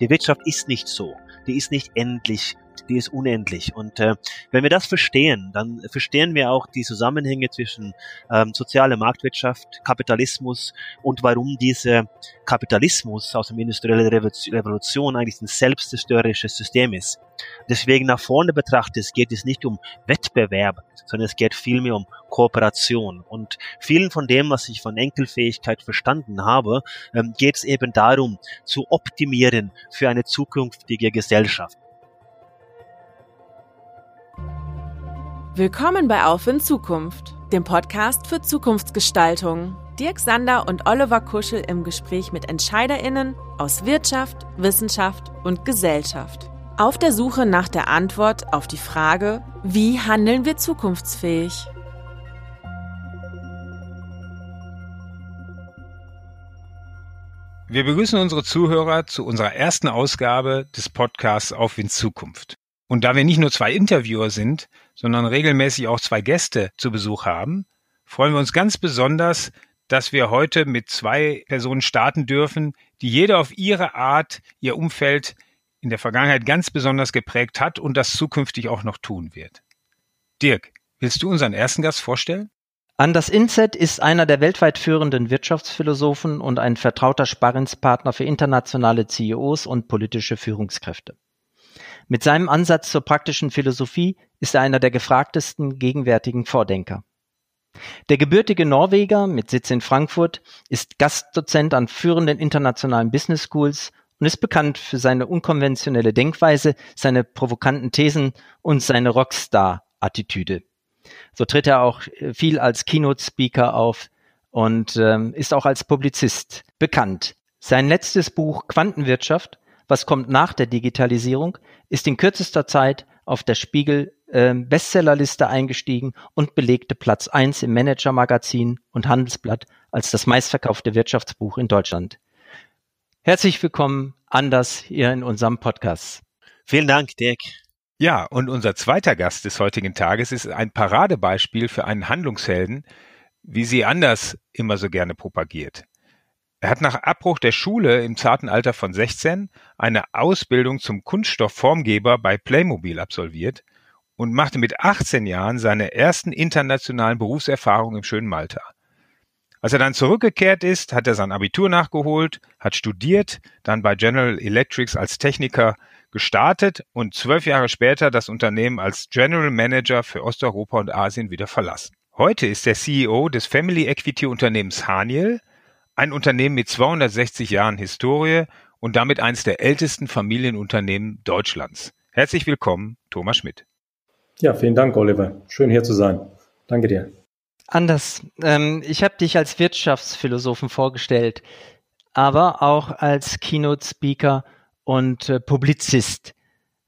Die Wirtschaft ist nicht so. Die ist nicht endlich die ist unendlich. Und äh, wenn wir das verstehen, dann verstehen wir auch die Zusammenhänge zwischen ähm, soziale Marktwirtschaft, Kapitalismus und warum dieser Kapitalismus aus der industriellen Revolution eigentlich ein selbstzerstörerisches System ist. Deswegen nach vorne betrachtet geht es nicht um Wettbewerb, sondern es geht vielmehr um Kooperation. Und vielen von dem, was ich von Enkelfähigkeit verstanden habe, ähm, geht es eben darum, zu optimieren für eine zukünftige Gesellschaft. Willkommen bei Auf in Zukunft, dem Podcast für Zukunftsgestaltung. Dirk Sander und Oliver Kuschel im Gespräch mit EntscheiderInnen aus Wirtschaft, Wissenschaft und Gesellschaft. Auf der Suche nach der Antwort auf die Frage, wie handeln wir zukunftsfähig? Wir begrüßen unsere Zuhörer zu unserer ersten Ausgabe des Podcasts Auf in Zukunft. Und da wir nicht nur zwei Interviewer sind, sondern regelmäßig auch zwei Gäste zu Besuch haben, freuen wir uns ganz besonders, dass wir heute mit zwei Personen starten dürfen, die jede auf ihre Art ihr Umfeld in der Vergangenheit ganz besonders geprägt hat und das zukünftig auch noch tun wird. Dirk, willst du unseren ersten Gast vorstellen? Anders Inset ist einer der weltweit führenden Wirtschaftsphilosophen und ein vertrauter Sparringspartner für internationale CEOs und politische Führungskräfte. Mit seinem Ansatz zur praktischen Philosophie ist er einer der gefragtesten gegenwärtigen Vordenker. Der gebürtige Norweger mit Sitz in Frankfurt ist Gastdozent an führenden internationalen Business Schools und ist bekannt für seine unkonventionelle Denkweise, seine provokanten Thesen und seine Rockstar-Attitüde. So tritt er auch viel als Keynote-Speaker auf und ähm, ist auch als Publizist bekannt. Sein letztes Buch Quantenwirtschaft was kommt nach der Digitalisierung, ist in kürzester Zeit auf der Spiegel äh, Bestsellerliste eingestiegen und belegte Platz 1 im Manager-Magazin und Handelsblatt als das meistverkaufte Wirtschaftsbuch in Deutschland. Herzlich willkommen, Anders, hier in unserem Podcast. Vielen Dank, Dirk. Ja, und unser zweiter Gast des heutigen Tages ist ein Paradebeispiel für einen Handlungshelden, wie sie Anders immer so gerne propagiert. Er hat nach Abbruch der Schule im zarten Alter von 16 eine Ausbildung zum Kunststoffformgeber bei Playmobil absolviert und machte mit 18 Jahren seine ersten internationalen Berufserfahrungen im schönen Malta. Als er dann zurückgekehrt ist, hat er sein Abitur nachgeholt, hat studiert, dann bei General Electrics als Techniker gestartet und zwölf Jahre später das Unternehmen als General Manager für Osteuropa und Asien wieder verlassen. Heute ist er CEO des Family Equity Unternehmens Haniel, ein Unternehmen mit 260 Jahren Historie und damit eines der ältesten Familienunternehmen Deutschlands. Herzlich willkommen, Thomas Schmidt. Ja, vielen Dank, Oliver. Schön hier zu sein. Danke dir. Anders. Ähm, ich habe dich als Wirtschaftsphilosophen vorgestellt, aber auch als Keynote-Speaker und äh, Publizist.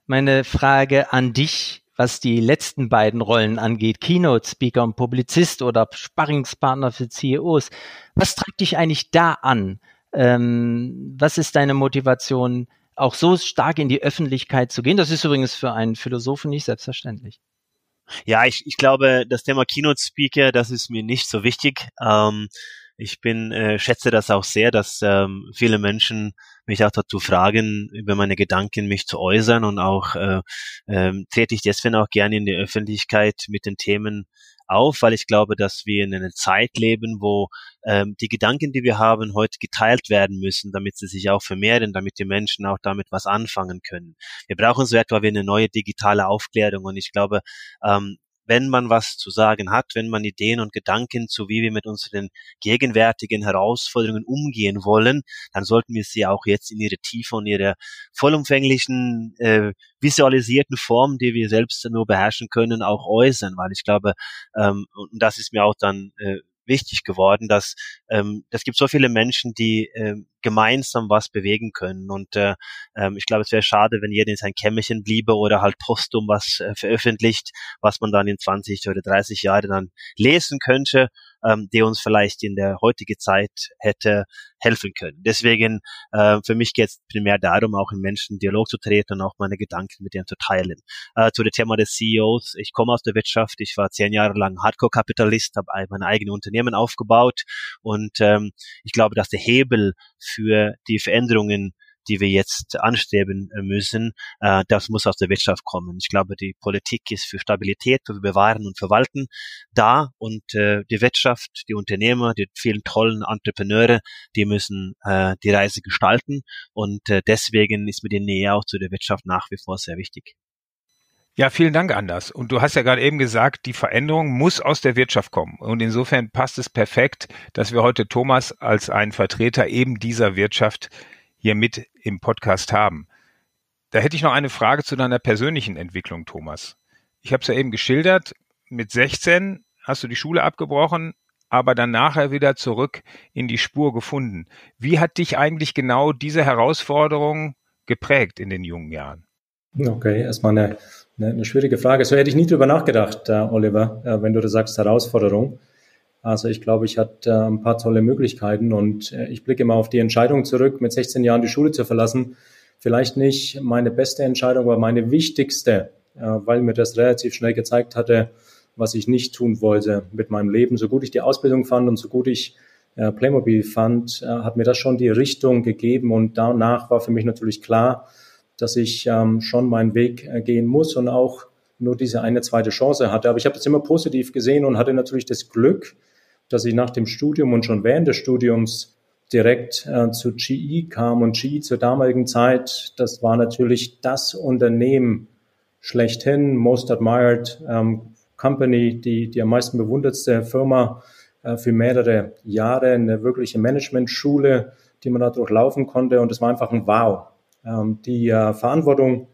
Meine Frage an dich was die letzten beiden Rollen angeht, Keynote-Speaker und Publizist oder Sparringspartner für CEOs. Was treibt dich eigentlich da an? Ähm, was ist deine Motivation, auch so stark in die Öffentlichkeit zu gehen? Das ist übrigens für einen Philosophen nicht selbstverständlich. Ja, ich, ich glaube, das Thema Keynote Speaker, das ist mir nicht so wichtig. Ähm, ich bin, äh, schätze das auch sehr, dass ähm, viele Menschen mich auch dazu fragen, über meine Gedanken mich zu äußern und auch äh, äh, trete ich deswegen auch gerne in die Öffentlichkeit mit den Themen auf, weil ich glaube, dass wir in einer Zeit leben, wo ähm, die Gedanken, die wir haben, heute geteilt werden müssen, damit sie sich auch vermehren, damit die Menschen auch damit was anfangen können. Wir brauchen so etwa wie eine neue digitale Aufklärung und ich glaube, ähm, wenn man was zu sagen hat, wenn man Ideen und Gedanken zu, wie wir mit unseren gegenwärtigen Herausforderungen umgehen wollen, dann sollten wir sie auch jetzt in ihre Tiefe und ihre vollumfänglichen äh, visualisierten Form, die wir selbst nur beherrschen können, auch äußern, weil ich glaube, ähm, und das ist mir auch dann äh, wichtig geworden, dass ähm, es gibt so viele Menschen, die ähm, gemeinsam was bewegen können. Und äh, ähm, ich glaube, es wäre schade, wenn jeder in sein Kämmerchen bliebe oder halt postum was äh, veröffentlicht, was man dann in 20 oder 30 Jahren dann lesen könnte ähm, die uns vielleicht in der heutigen Zeit hätte helfen können. Deswegen, äh, für mich geht es primär darum, auch in Menschen Dialog zu treten und auch meine Gedanken mit ihnen zu teilen. Äh, zu dem Thema des CEOs. Ich komme aus der Wirtschaft. Ich war zehn Jahre lang Hardcore-Kapitalist, habe mein eigenes Unternehmen aufgebaut und ähm, ich glaube, dass der Hebel für die Veränderungen die wir jetzt anstreben müssen, äh, das muss aus der Wirtschaft kommen. Ich glaube, die Politik ist für Stabilität, für Bewahren und Verwalten da und äh, die Wirtschaft, die Unternehmer, die vielen tollen Entrepreneure, die müssen äh, die Reise gestalten und äh, deswegen ist mir die Nähe auch zu der Wirtschaft nach wie vor sehr wichtig. Ja, vielen Dank, Anders. Und du hast ja gerade eben gesagt, die Veränderung muss aus der Wirtschaft kommen. Und insofern passt es perfekt, dass wir heute Thomas als einen Vertreter eben dieser Wirtschaft hier mit im Podcast haben. Da hätte ich noch eine Frage zu deiner persönlichen Entwicklung, Thomas. Ich habe es ja eben geschildert, mit 16 hast du die Schule abgebrochen, aber dann nachher wieder zurück in die Spur gefunden. Wie hat dich eigentlich genau diese Herausforderung geprägt in den jungen Jahren? Okay, erstmal eine eine, eine schwierige Frage. So hätte ich nie drüber nachgedacht, äh, Oliver, äh, wenn du da sagst Herausforderung. Also ich glaube, ich hatte äh, ein paar tolle Möglichkeiten und äh, ich blicke mal auf die Entscheidung zurück, mit 16 Jahren die Schule zu verlassen. Vielleicht nicht meine beste Entscheidung, aber meine wichtigste, äh, weil mir das relativ schnell gezeigt hatte, was ich nicht tun wollte mit meinem Leben. So gut ich die Ausbildung fand und so gut ich äh, Playmobil fand, hat mir das schon die Richtung gegeben und danach war für mich natürlich klar, dass ich ähm, schon meinen Weg äh, gehen muss und auch nur diese eine zweite Chance hatte. Aber ich habe das immer positiv gesehen und hatte natürlich das Glück, dass ich nach dem Studium und schon während des Studiums direkt äh, zu GE kam. Und GE zur damaligen Zeit, das war natürlich das Unternehmen schlechthin, most admired ähm, Company, die, die am meisten bewundertste Firma äh, für mehrere Jahre, eine wirkliche Management-Schule, die man da durchlaufen konnte. Und es war einfach ein Wow. Ähm, die äh, Verantwortung,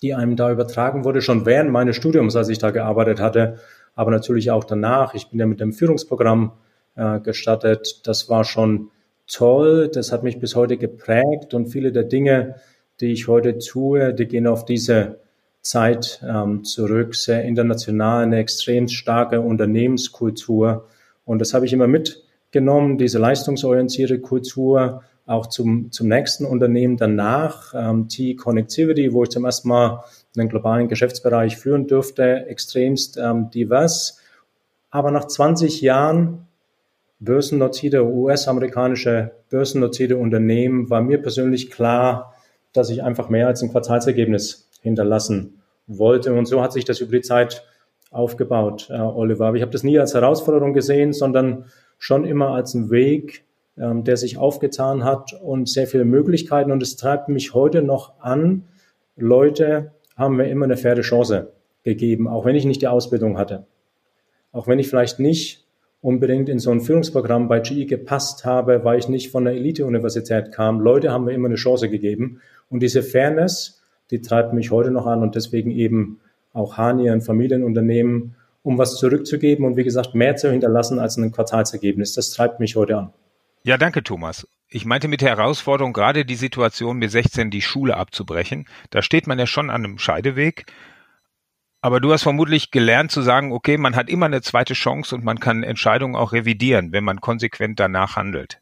die einem da übertragen wurde, schon während meines Studiums, als ich da gearbeitet hatte, aber natürlich auch danach. Ich bin ja mit dem Führungsprogramm äh, gestattet. Das war schon toll. Das hat mich bis heute geprägt und viele der Dinge, die ich heute tue, die gehen auf diese Zeit ähm, zurück. Sehr international, eine extrem starke Unternehmenskultur. Und das habe ich immer mitgenommen, diese leistungsorientierte Kultur, auch zum, zum nächsten Unternehmen danach, ähm, T-Connectivity, wo ich zum ersten Mal einen globalen Geschäftsbereich führen dürfte, extremst ähm, divers. Aber nach 20 Jahren börsennotierte, US-amerikanische börsennotierte Unternehmen war mir persönlich klar, dass ich einfach mehr als ein Quartalsergebnis hinterlassen wollte. Und so hat sich das über die Zeit aufgebaut, äh, Oliver. Aber ich habe das nie als Herausforderung gesehen, sondern schon immer als einen Weg, ähm, der sich aufgetan hat und sehr viele Möglichkeiten. Und es treibt mich heute noch an. Leute haben mir immer eine faire Chance gegeben, auch wenn ich nicht die Ausbildung hatte. Auch wenn ich vielleicht nicht unbedingt in so ein Führungsprogramm bei GE gepasst habe, weil ich nicht von der Elite-Universität kam. Leute haben mir immer eine Chance gegeben. Und diese Fairness, die treibt mich heute noch an und deswegen eben auch Hani, ein Familienunternehmen, um was zurückzugeben und wie gesagt, mehr zu hinterlassen als ein Quartalsergebnis. Das treibt mich heute an. Ja, danke, Thomas. Ich meinte mit der Herausforderung gerade die Situation, mit 16 die Schule abzubrechen. Da steht man ja schon an einem Scheideweg. Aber du hast vermutlich gelernt zu sagen, okay, man hat immer eine zweite Chance und man kann Entscheidungen auch revidieren, wenn man konsequent danach handelt.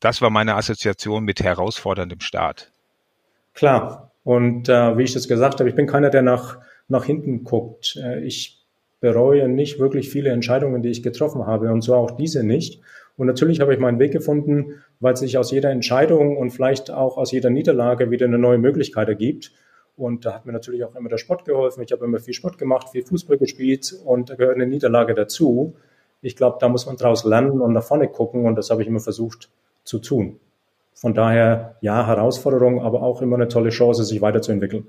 Das war meine Assoziation mit herausforderndem Start. Klar. Und äh, wie ich das gesagt habe, ich bin keiner, der nach, nach hinten guckt. Äh, ich bereue nicht wirklich viele Entscheidungen, die ich getroffen habe und so auch diese nicht. Und natürlich habe ich meinen Weg gefunden, weil sich aus jeder Entscheidung und vielleicht auch aus jeder Niederlage wieder eine neue Möglichkeit ergibt. Und da hat mir natürlich auch immer der Sport geholfen. Ich habe immer viel Sport gemacht, viel Fußball gespielt und da gehört eine Niederlage dazu. Ich glaube, da muss man draus lernen und nach vorne gucken und das habe ich immer versucht zu tun. Von daher, ja, Herausforderung, aber auch immer eine tolle Chance, sich weiterzuentwickeln.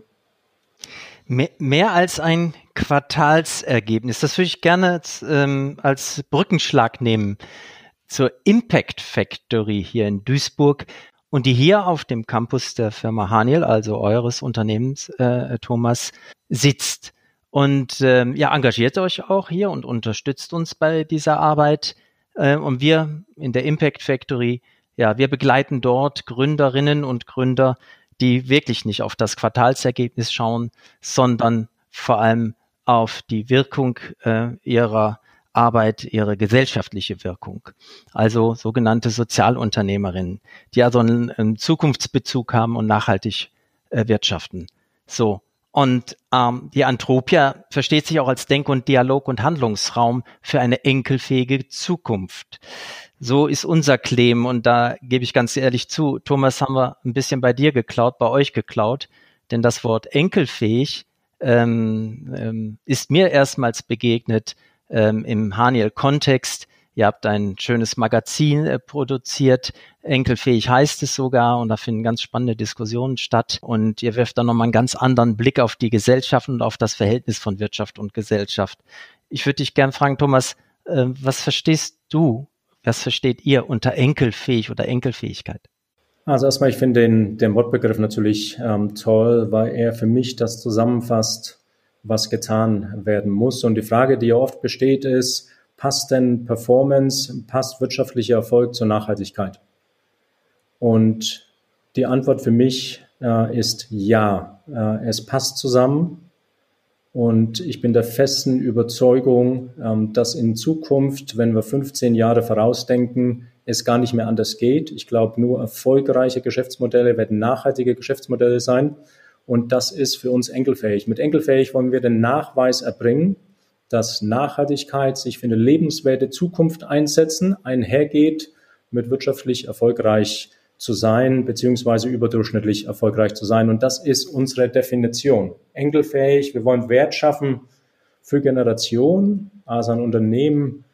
Mehr, als ein Quartalsergebnis. Das würde ich gerne als, ähm, als Brückenschlag nehmen zur Impact Factory hier in Duisburg und die hier auf dem Campus der Firma Haniel, also eures Unternehmens, äh, Thomas, sitzt. Und ähm, ja, engagiert euch auch hier und unterstützt uns bei dieser Arbeit. Äh, und wir in der Impact Factory, ja, wir begleiten dort Gründerinnen und Gründer, die wirklich nicht auf das Quartalsergebnis schauen, sondern vor allem auf die Wirkung äh, ihrer Arbeit ihre gesellschaftliche Wirkung. Also sogenannte Sozialunternehmerinnen, die also einen, einen Zukunftsbezug haben und nachhaltig äh, wirtschaften. So. Und ähm, die Antropia versteht sich auch als Denk- und Dialog- und Handlungsraum für eine enkelfähige Zukunft. So ist unser Claim und da gebe ich ganz ehrlich zu, Thomas, haben wir ein bisschen bei dir geklaut, bei euch geklaut, denn das Wort enkelfähig ähm, ähm, ist mir erstmals begegnet ähm, im Haniel-Kontext. Ihr habt ein schönes Magazin äh, produziert, enkelfähig heißt es sogar, und da finden ganz spannende Diskussionen statt. Und ihr wirft dann nochmal einen ganz anderen Blick auf die Gesellschaft und auf das Verhältnis von Wirtschaft und Gesellschaft. Ich würde dich gern fragen, Thomas, äh, was verstehst du was versteht ihr unter enkelfähig oder Enkelfähigkeit? Also erstmal, ich finde den, den Wortbegriff natürlich ähm, toll, weil er für mich das zusammenfasst, was getan werden muss. Und die Frage, die ja oft besteht, ist, passt denn Performance, passt wirtschaftlicher Erfolg zur Nachhaltigkeit? Und die Antwort für mich äh, ist ja. Äh, es passt zusammen. Und ich bin der festen Überzeugung, ähm, dass in Zukunft, wenn wir 15 Jahre vorausdenken, es gar nicht mehr anders geht. Ich glaube, nur erfolgreiche Geschäftsmodelle werden nachhaltige Geschäftsmodelle sein. Und das ist für uns enkelfähig. Mit enkelfähig wollen wir den Nachweis erbringen, dass Nachhaltigkeit sich für eine lebenswerte Zukunft einsetzen, einhergeht mit wirtschaftlich erfolgreich zu sein, beziehungsweise überdurchschnittlich erfolgreich zu sein. Und das ist unsere Definition. Enkelfähig, wir wollen Wert schaffen für Generationen, also an Unternehmen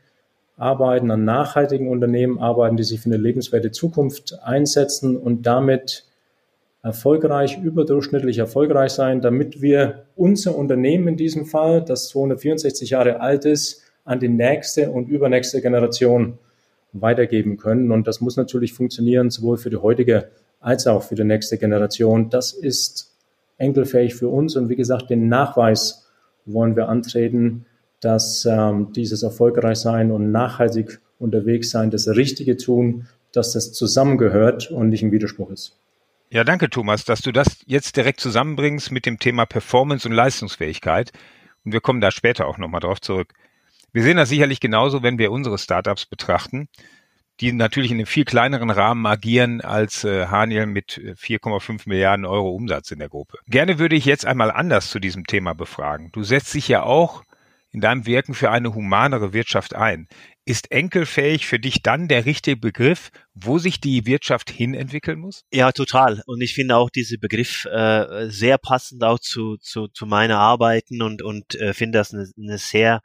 arbeiten, an nachhaltigen Unternehmen arbeiten, die sich für eine lebenswerte Zukunft einsetzen und damit erfolgreich, überdurchschnittlich erfolgreich sein, damit wir unser Unternehmen in diesem Fall, das 264 Jahre alt ist, an die nächste und übernächste Generation weitergeben können. Und das muss natürlich funktionieren, sowohl für die heutige als auch für die nächste Generation. Das ist enkelfähig für uns. Und wie gesagt, den Nachweis wollen wir antreten, dass ähm, dieses erfolgreich sein und nachhaltig unterwegs sein, das Richtige tun, dass das zusammengehört und nicht ein Widerspruch ist. Ja, danke, Thomas, dass du das jetzt direkt zusammenbringst mit dem Thema Performance und Leistungsfähigkeit. Und wir kommen da später auch nochmal drauf zurück. Wir sehen das sicherlich genauso, wenn wir unsere Startups betrachten, die natürlich in einem viel kleineren Rahmen agieren als äh, Haniel mit 4,5 äh, Milliarden Euro Umsatz in der Gruppe. Gerne würde ich jetzt einmal anders zu diesem Thema befragen. Du setzt dich ja auch in deinem Wirken für eine humanere Wirtschaft ein. Ist enkelfähig für dich dann der richtige Begriff, wo sich die Wirtschaft hin entwickeln muss? Ja, total. Und ich finde auch diesen Begriff äh, sehr passend auch zu, zu, zu meiner Arbeiten und, und äh, finde das eine, eine sehr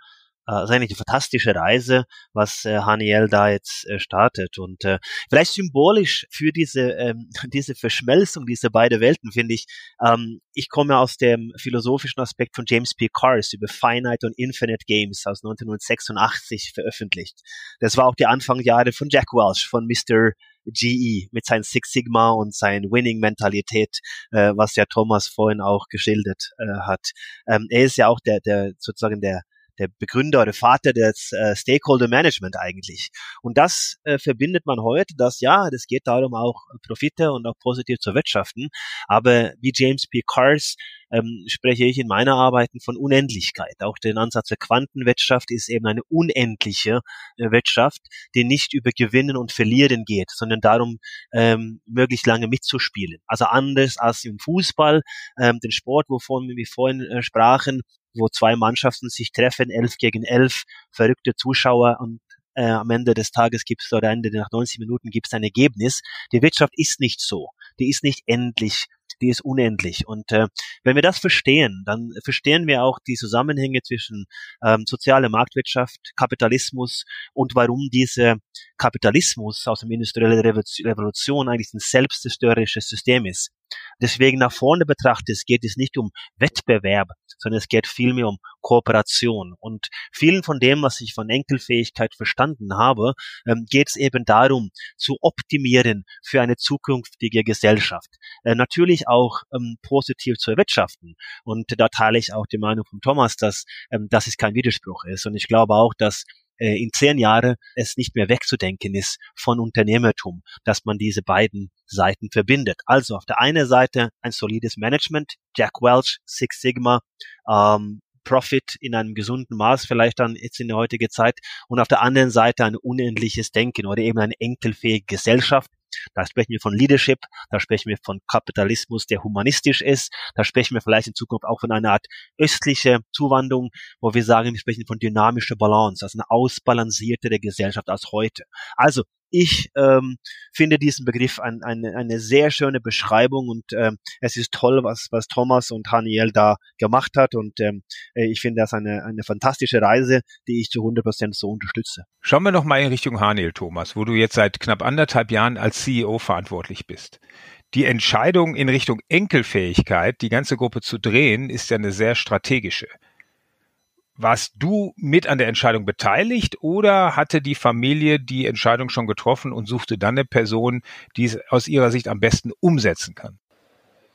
äh, ist eigentlich eine fantastische Reise, was äh, Haniel da jetzt äh, startet. Und äh, vielleicht symbolisch für diese, ähm, diese Verschmelzung dieser beiden Welten, finde ich, ähm, ich komme aus dem philosophischen Aspekt von James P. Cars über Finite und Infinite Games aus 1986 veröffentlicht. Das war auch die Anfangsjahre von Jack Welch, von Mr. GE mit seinem Six Sigma und seiner Winning-Mentalität, äh, was ja Thomas vorhin auch geschildert äh, hat. Ähm, er ist ja auch der, der sozusagen der der Begründer oder Vater des äh, Stakeholder Management eigentlich. Und das äh, verbindet man heute, dass ja, das geht darum auch Profite und auch positiv zu wirtschaften. Aber wie James P. Cars ähm, spreche ich in meiner Arbeiten von Unendlichkeit. Auch den Ansatz der Quantenwirtschaft ist eben eine unendliche äh, Wirtschaft, die nicht über Gewinnen und Verlieren geht, sondern darum, ähm, möglichst lange mitzuspielen. Also anders als im Fußball, ähm, den Sport, wovon wir vorhin äh, sprachen, wo zwei Mannschaften sich treffen, elf gegen elf, verrückte Zuschauer und äh, am Ende des Tages gibt es oder Ende nach 90 Minuten gibt es ein Ergebnis. Die Wirtschaft ist nicht so. Die ist nicht endlich die ist unendlich. Und äh, wenn wir das verstehen, dann verstehen wir auch die Zusammenhänge zwischen ähm, soziale Marktwirtschaft, Kapitalismus und warum dieser Kapitalismus aus der industriellen Revolution eigentlich ein selbstzerstörerisches System ist. Deswegen nach vorne betrachtet geht es nicht um Wettbewerb, sondern es geht vielmehr um Kooperation. Und vielen von dem, was ich von Enkelfähigkeit verstanden habe, ähm, geht es eben darum, zu optimieren für eine zukünftige Gesellschaft. Äh, natürlich auch ähm, positiv zu erwirtschaften. Und da teile ich auch die Meinung von Thomas, dass ähm, das ist kein Widerspruch ist. Und ich glaube auch, dass äh, in zehn Jahren es nicht mehr wegzudenken ist von Unternehmertum, dass man diese beiden Seiten verbindet. Also auf der einen Seite ein solides Management, Jack Welch, Six Sigma, ähm, Profit in einem gesunden Maß, vielleicht dann jetzt in der heutigen Zeit, und auf der anderen Seite ein unendliches Denken oder eben eine enkelfähige Gesellschaft, Da sprechen wir von Leadership, da sprechen wir von Kapitalismus, der humanistisch ist, da sprechen wir vielleicht in Zukunft auch von einer Art östliche Zuwanderung, wo wir sagen, wir sprechen von dynamischer Balance, also eine ausbalanciertere Gesellschaft als heute. Also ich ähm, finde diesen Begriff ein, eine, eine sehr schöne Beschreibung und ähm, es ist toll, was, was Thomas und Haniel da gemacht hat und ähm, äh, ich finde das eine, eine fantastische Reise, die ich zu 100 Prozent so unterstütze. Schauen wir noch mal in Richtung Haniel, Thomas, wo du jetzt seit knapp anderthalb Jahren als CEO verantwortlich bist. Die Entscheidung in Richtung Enkelfähigkeit, die ganze Gruppe zu drehen, ist ja eine sehr strategische. Warst du mit an der Entscheidung beteiligt oder hatte die Familie die Entscheidung schon getroffen und suchte dann eine Person, die es aus ihrer Sicht am besten umsetzen kann?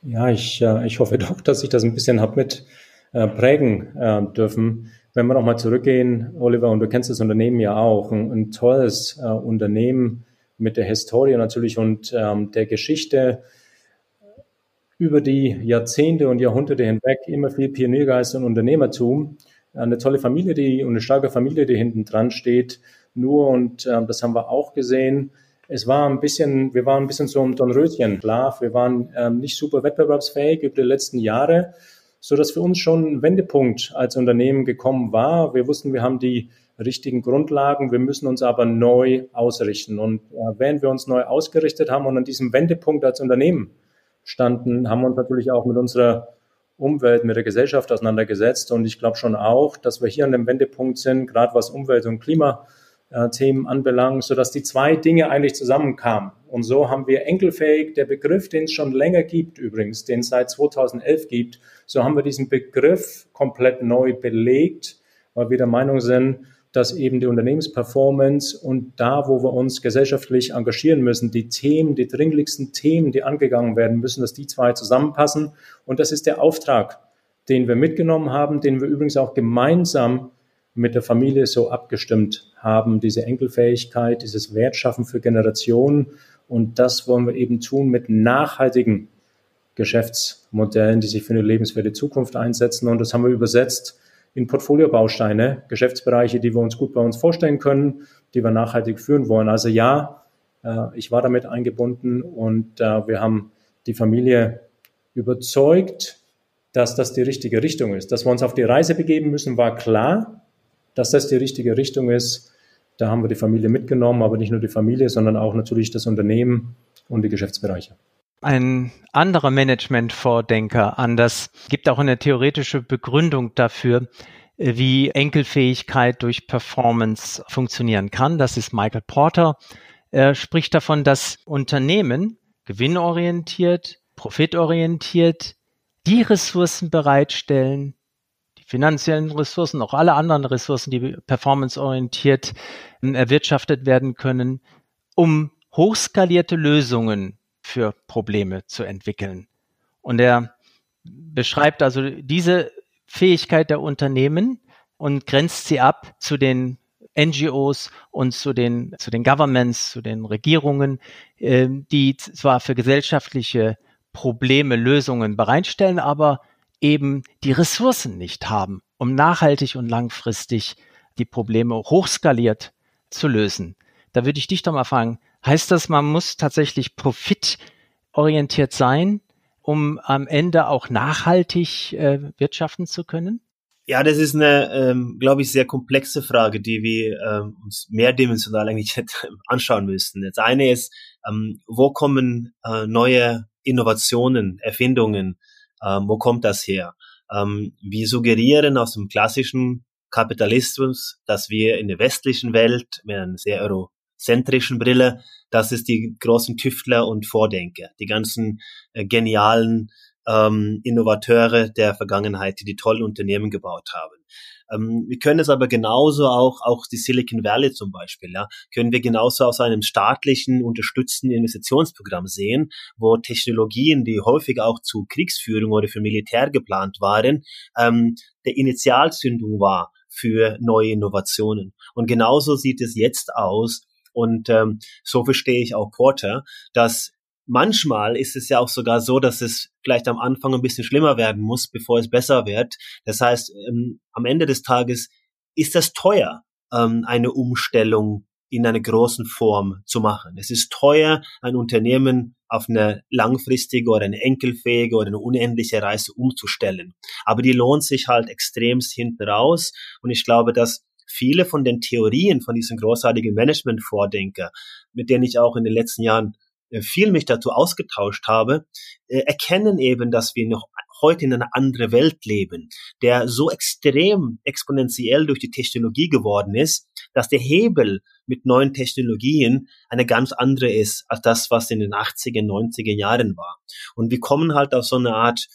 Ja, ich, äh, ich hoffe doch, dass ich das ein bisschen habe mit äh, prägen äh, dürfen. Wenn wir nochmal zurückgehen, Oliver, und du kennst das Unternehmen ja auch, ein, ein tolles Unternehmen mit der Historie natürlich und ähm, der Geschichte über die Jahrzehnte und Jahrhunderte hinweg immer viel Pioniergeist und Unternehmertum eine tolle Familie, die und eine starke Familie, die hinten dran steht. Nur, und äh, das haben wir auch gesehen, es war ein bisschen, wir waren ein bisschen so ein Dornröschen, klar, wir waren ähm, nicht super wettbewerbsfähig über die letzten Jahre, so dass für uns schon ein Wendepunkt als Unternehmen gekommen war. Wir wussten, wir haben die richtigen Grundlagen, wir müssen uns aber neu ausrichten. Und äh, während wir uns neu ausgerichtet haben und an diesem Wendepunkt als Unternehmen standen, haben wir uns natürlich auch mit unserer Umwelt, mit der Gesellschaft auseinandergesetzt. Und ich glaube schon auch, dass wir hier an dem Wendepunkt sind, gerade was Umwelt- und Klimathemen anbelangt, sodass die zwei Dinge eigentlich zusammenkamen. Und so haben wir enkelfähig, der Begriff, den es schon länger gibt übrigens, den es seit 2011 gibt, so haben wir diesen Begriff komplett neu belegt, weil wir der Meinung sind, dass eben die Unternehmensperformance und da, wo wir uns gesellschaftlich engagieren müssen, die Themen, die dringlichsten Themen, die angegangen werden müssen, dass die zwei zusammenpassen. Und das ist der Auftrag, den wir mitgenommen haben, den wir übrigens auch gemeinsam mit der Familie so abgestimmt haben, diese Enkelfähigkeit, dieses Wertschaffen für Generationen. Und das wollen wir eben tun mit nachhaltigen Geschäftsmodellen, die sich für eine lebenswerte Zukunft einsetzen. Und das haben wir übersetzt in Portfoliobausteine, Geschäftsbereiche, die wir uns gut bei uns vorstellen können, die wir nachhaltig führen wollen. Also ja, äh, ich war damit eingebunden und äh, wir haben die Familie überzeugt, dass das die richtige Richtung ist. Dass wir uns auf die Reise begeben müssen, war klar, dass das die richtige Richtung ist. Da haben wir die Familie mitgenommen, aber nicht nur die Familie, sondern auch natürlich das Unternehmen und die Geschäftsbereiche ein anderer Management-Vordenker anders, gibt auch eine theoretische Begründung dafür, äh, wie Enkelfähigkeit durch Performance funktionieren kann. Das ist Michael Porter. Er spricht davon, dass Unternehmen gewinnorientiert, profitorientiert die Ressourcen bereitstellen, die finanziellen Ressourcen, auch alle anderen Ressourcen, die performanceorientiert ähm, erwirtschaftet werden können, um hochskalierte Lösungen für Probleme zu entwickeln. Und er beschreibt also diese Fähigkeit der Unternehmen und grenzt sie ab zu den NGOs und zu den, zu den Governments, zu den Regierungen, äh, die zwar für gesellschaftliche Probleme Lösungen bereitstellen, aber eben die Ressourcen nicht haben, um nachhaltig und langfristig die Probleme hochskaliert zu lösen. Da würde ich dich doch mal fragen, Heißt das, man muss tatsächlich profitorientiert sein, um am Ende auch nachhaltig äh, wirtschaften zu können? Ja, das ist eine, ähm, glaube ich, sehr komplexe Frage, die wir ähm, uns mehrdimensional eigentlich anschauen müssen. Das eine ist, ähm, wo kommen äh, neue Innovationen, Erfindungen, ähm, wo kommt das her? Ähm, wir suggerieren aus dem klassischen Kapitalismus, dass wir in der westlichen Welt mit einer sehr eurozentrischen Brille das ist die großen Tüftler und Vordenker, die ganzen äh, genialen ähm, Innovateure der Vergangenheit, die die tollen Unternehmen gebaut haben. Ähm, wir können es aber genauso auch, auch die Silicon Valley zum Beispiel, ja, können wir genauso aus einem staatlichen unterstützenden Investitionsprogramm sehen, wo Technologien, die häufig auch zu Kriegsführung oder für Militär geplant waren, ähm, der Initialzündung war für neue Innovationen. Und genauso sieht es jetzt aus und ähm, so verstehe ich auch Porter, dass manchmal ist es ja auch sogar so, dass es vielleicht am Anfang ein bisschen schlimmer werden muss, bevor es besser wird. Das heißt, ähm, am Ende des Tages ist das teuer, ähm, eine Umstellung in einer großen Form zu machen. Es ist teuer, ein Unternehmen auf eine langfristige oder eine enkelfähige oder eine unendliche Reise umzustellen. Aber die lohnt sich halt extremst hinten raus. Und ich glaube, dass viele von den Theorien von diesen großartigen Management-Vordenker, mit denen ich auch in den letzten Jahren äh, viel mich dazu ausgetauscht habe, äh, erkennen eben, dass wir noch heute in einer anderen Welt leben, der so extrem exponentiell durch die Technologie geworden ist, dass der Hebel mit neuen Technologien eine ganz andere ist als das, was in den 80er, 90er Jahren war. Und wir kommen halt auf so eine Art,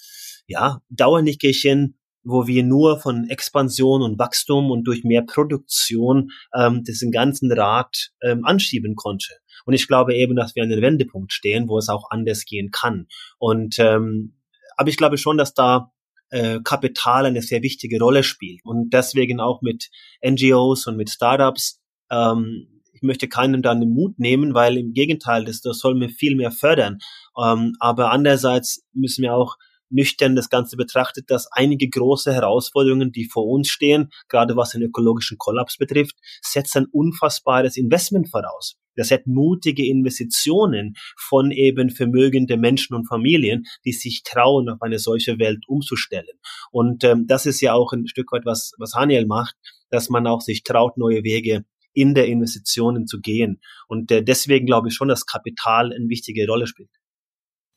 ja, Dauernickerchen, wo wir nur von Expansion und Wachstum und durch mehr Produktion ähm, diesen ganzen Rad ähm, anschieben konnte. Und ich glaube eben, dass wir an einem Wendepunkt stehen, wo es auch anders gehen kann. Und ähm, aber ich glaube schon, dass da äh, Kapital eine sehr wichtige Rolle spielt und deswegen auch mit NGOs und mit Startups. Ähm, ich möchte keinen dann den Mut nehmen, weil im Gegenteil, das, das soll mir viel mehr fördern. Ähm, aber andererseits müssen wir auch nüchtern das Ganze betrachtet, dass einige große Herausforderungen, die vor uns stehen, gerade was den ökologischen Kollaps betrifft, setzen unfassbares Investment voraus. Das hat mutige Investitionen von eben vermögende Menschen und Familien, die sich trauen, auf eine solche Welt umzustellen. Und ähm, das ist ja auch ein Stück weit, was, was Haniel macht, dass man auch sich traut, neue Wege in der Investitionen zu gehen. Und äh, deswegen glaube ich schon, dass Kapital eine wichtige Rolle spielt.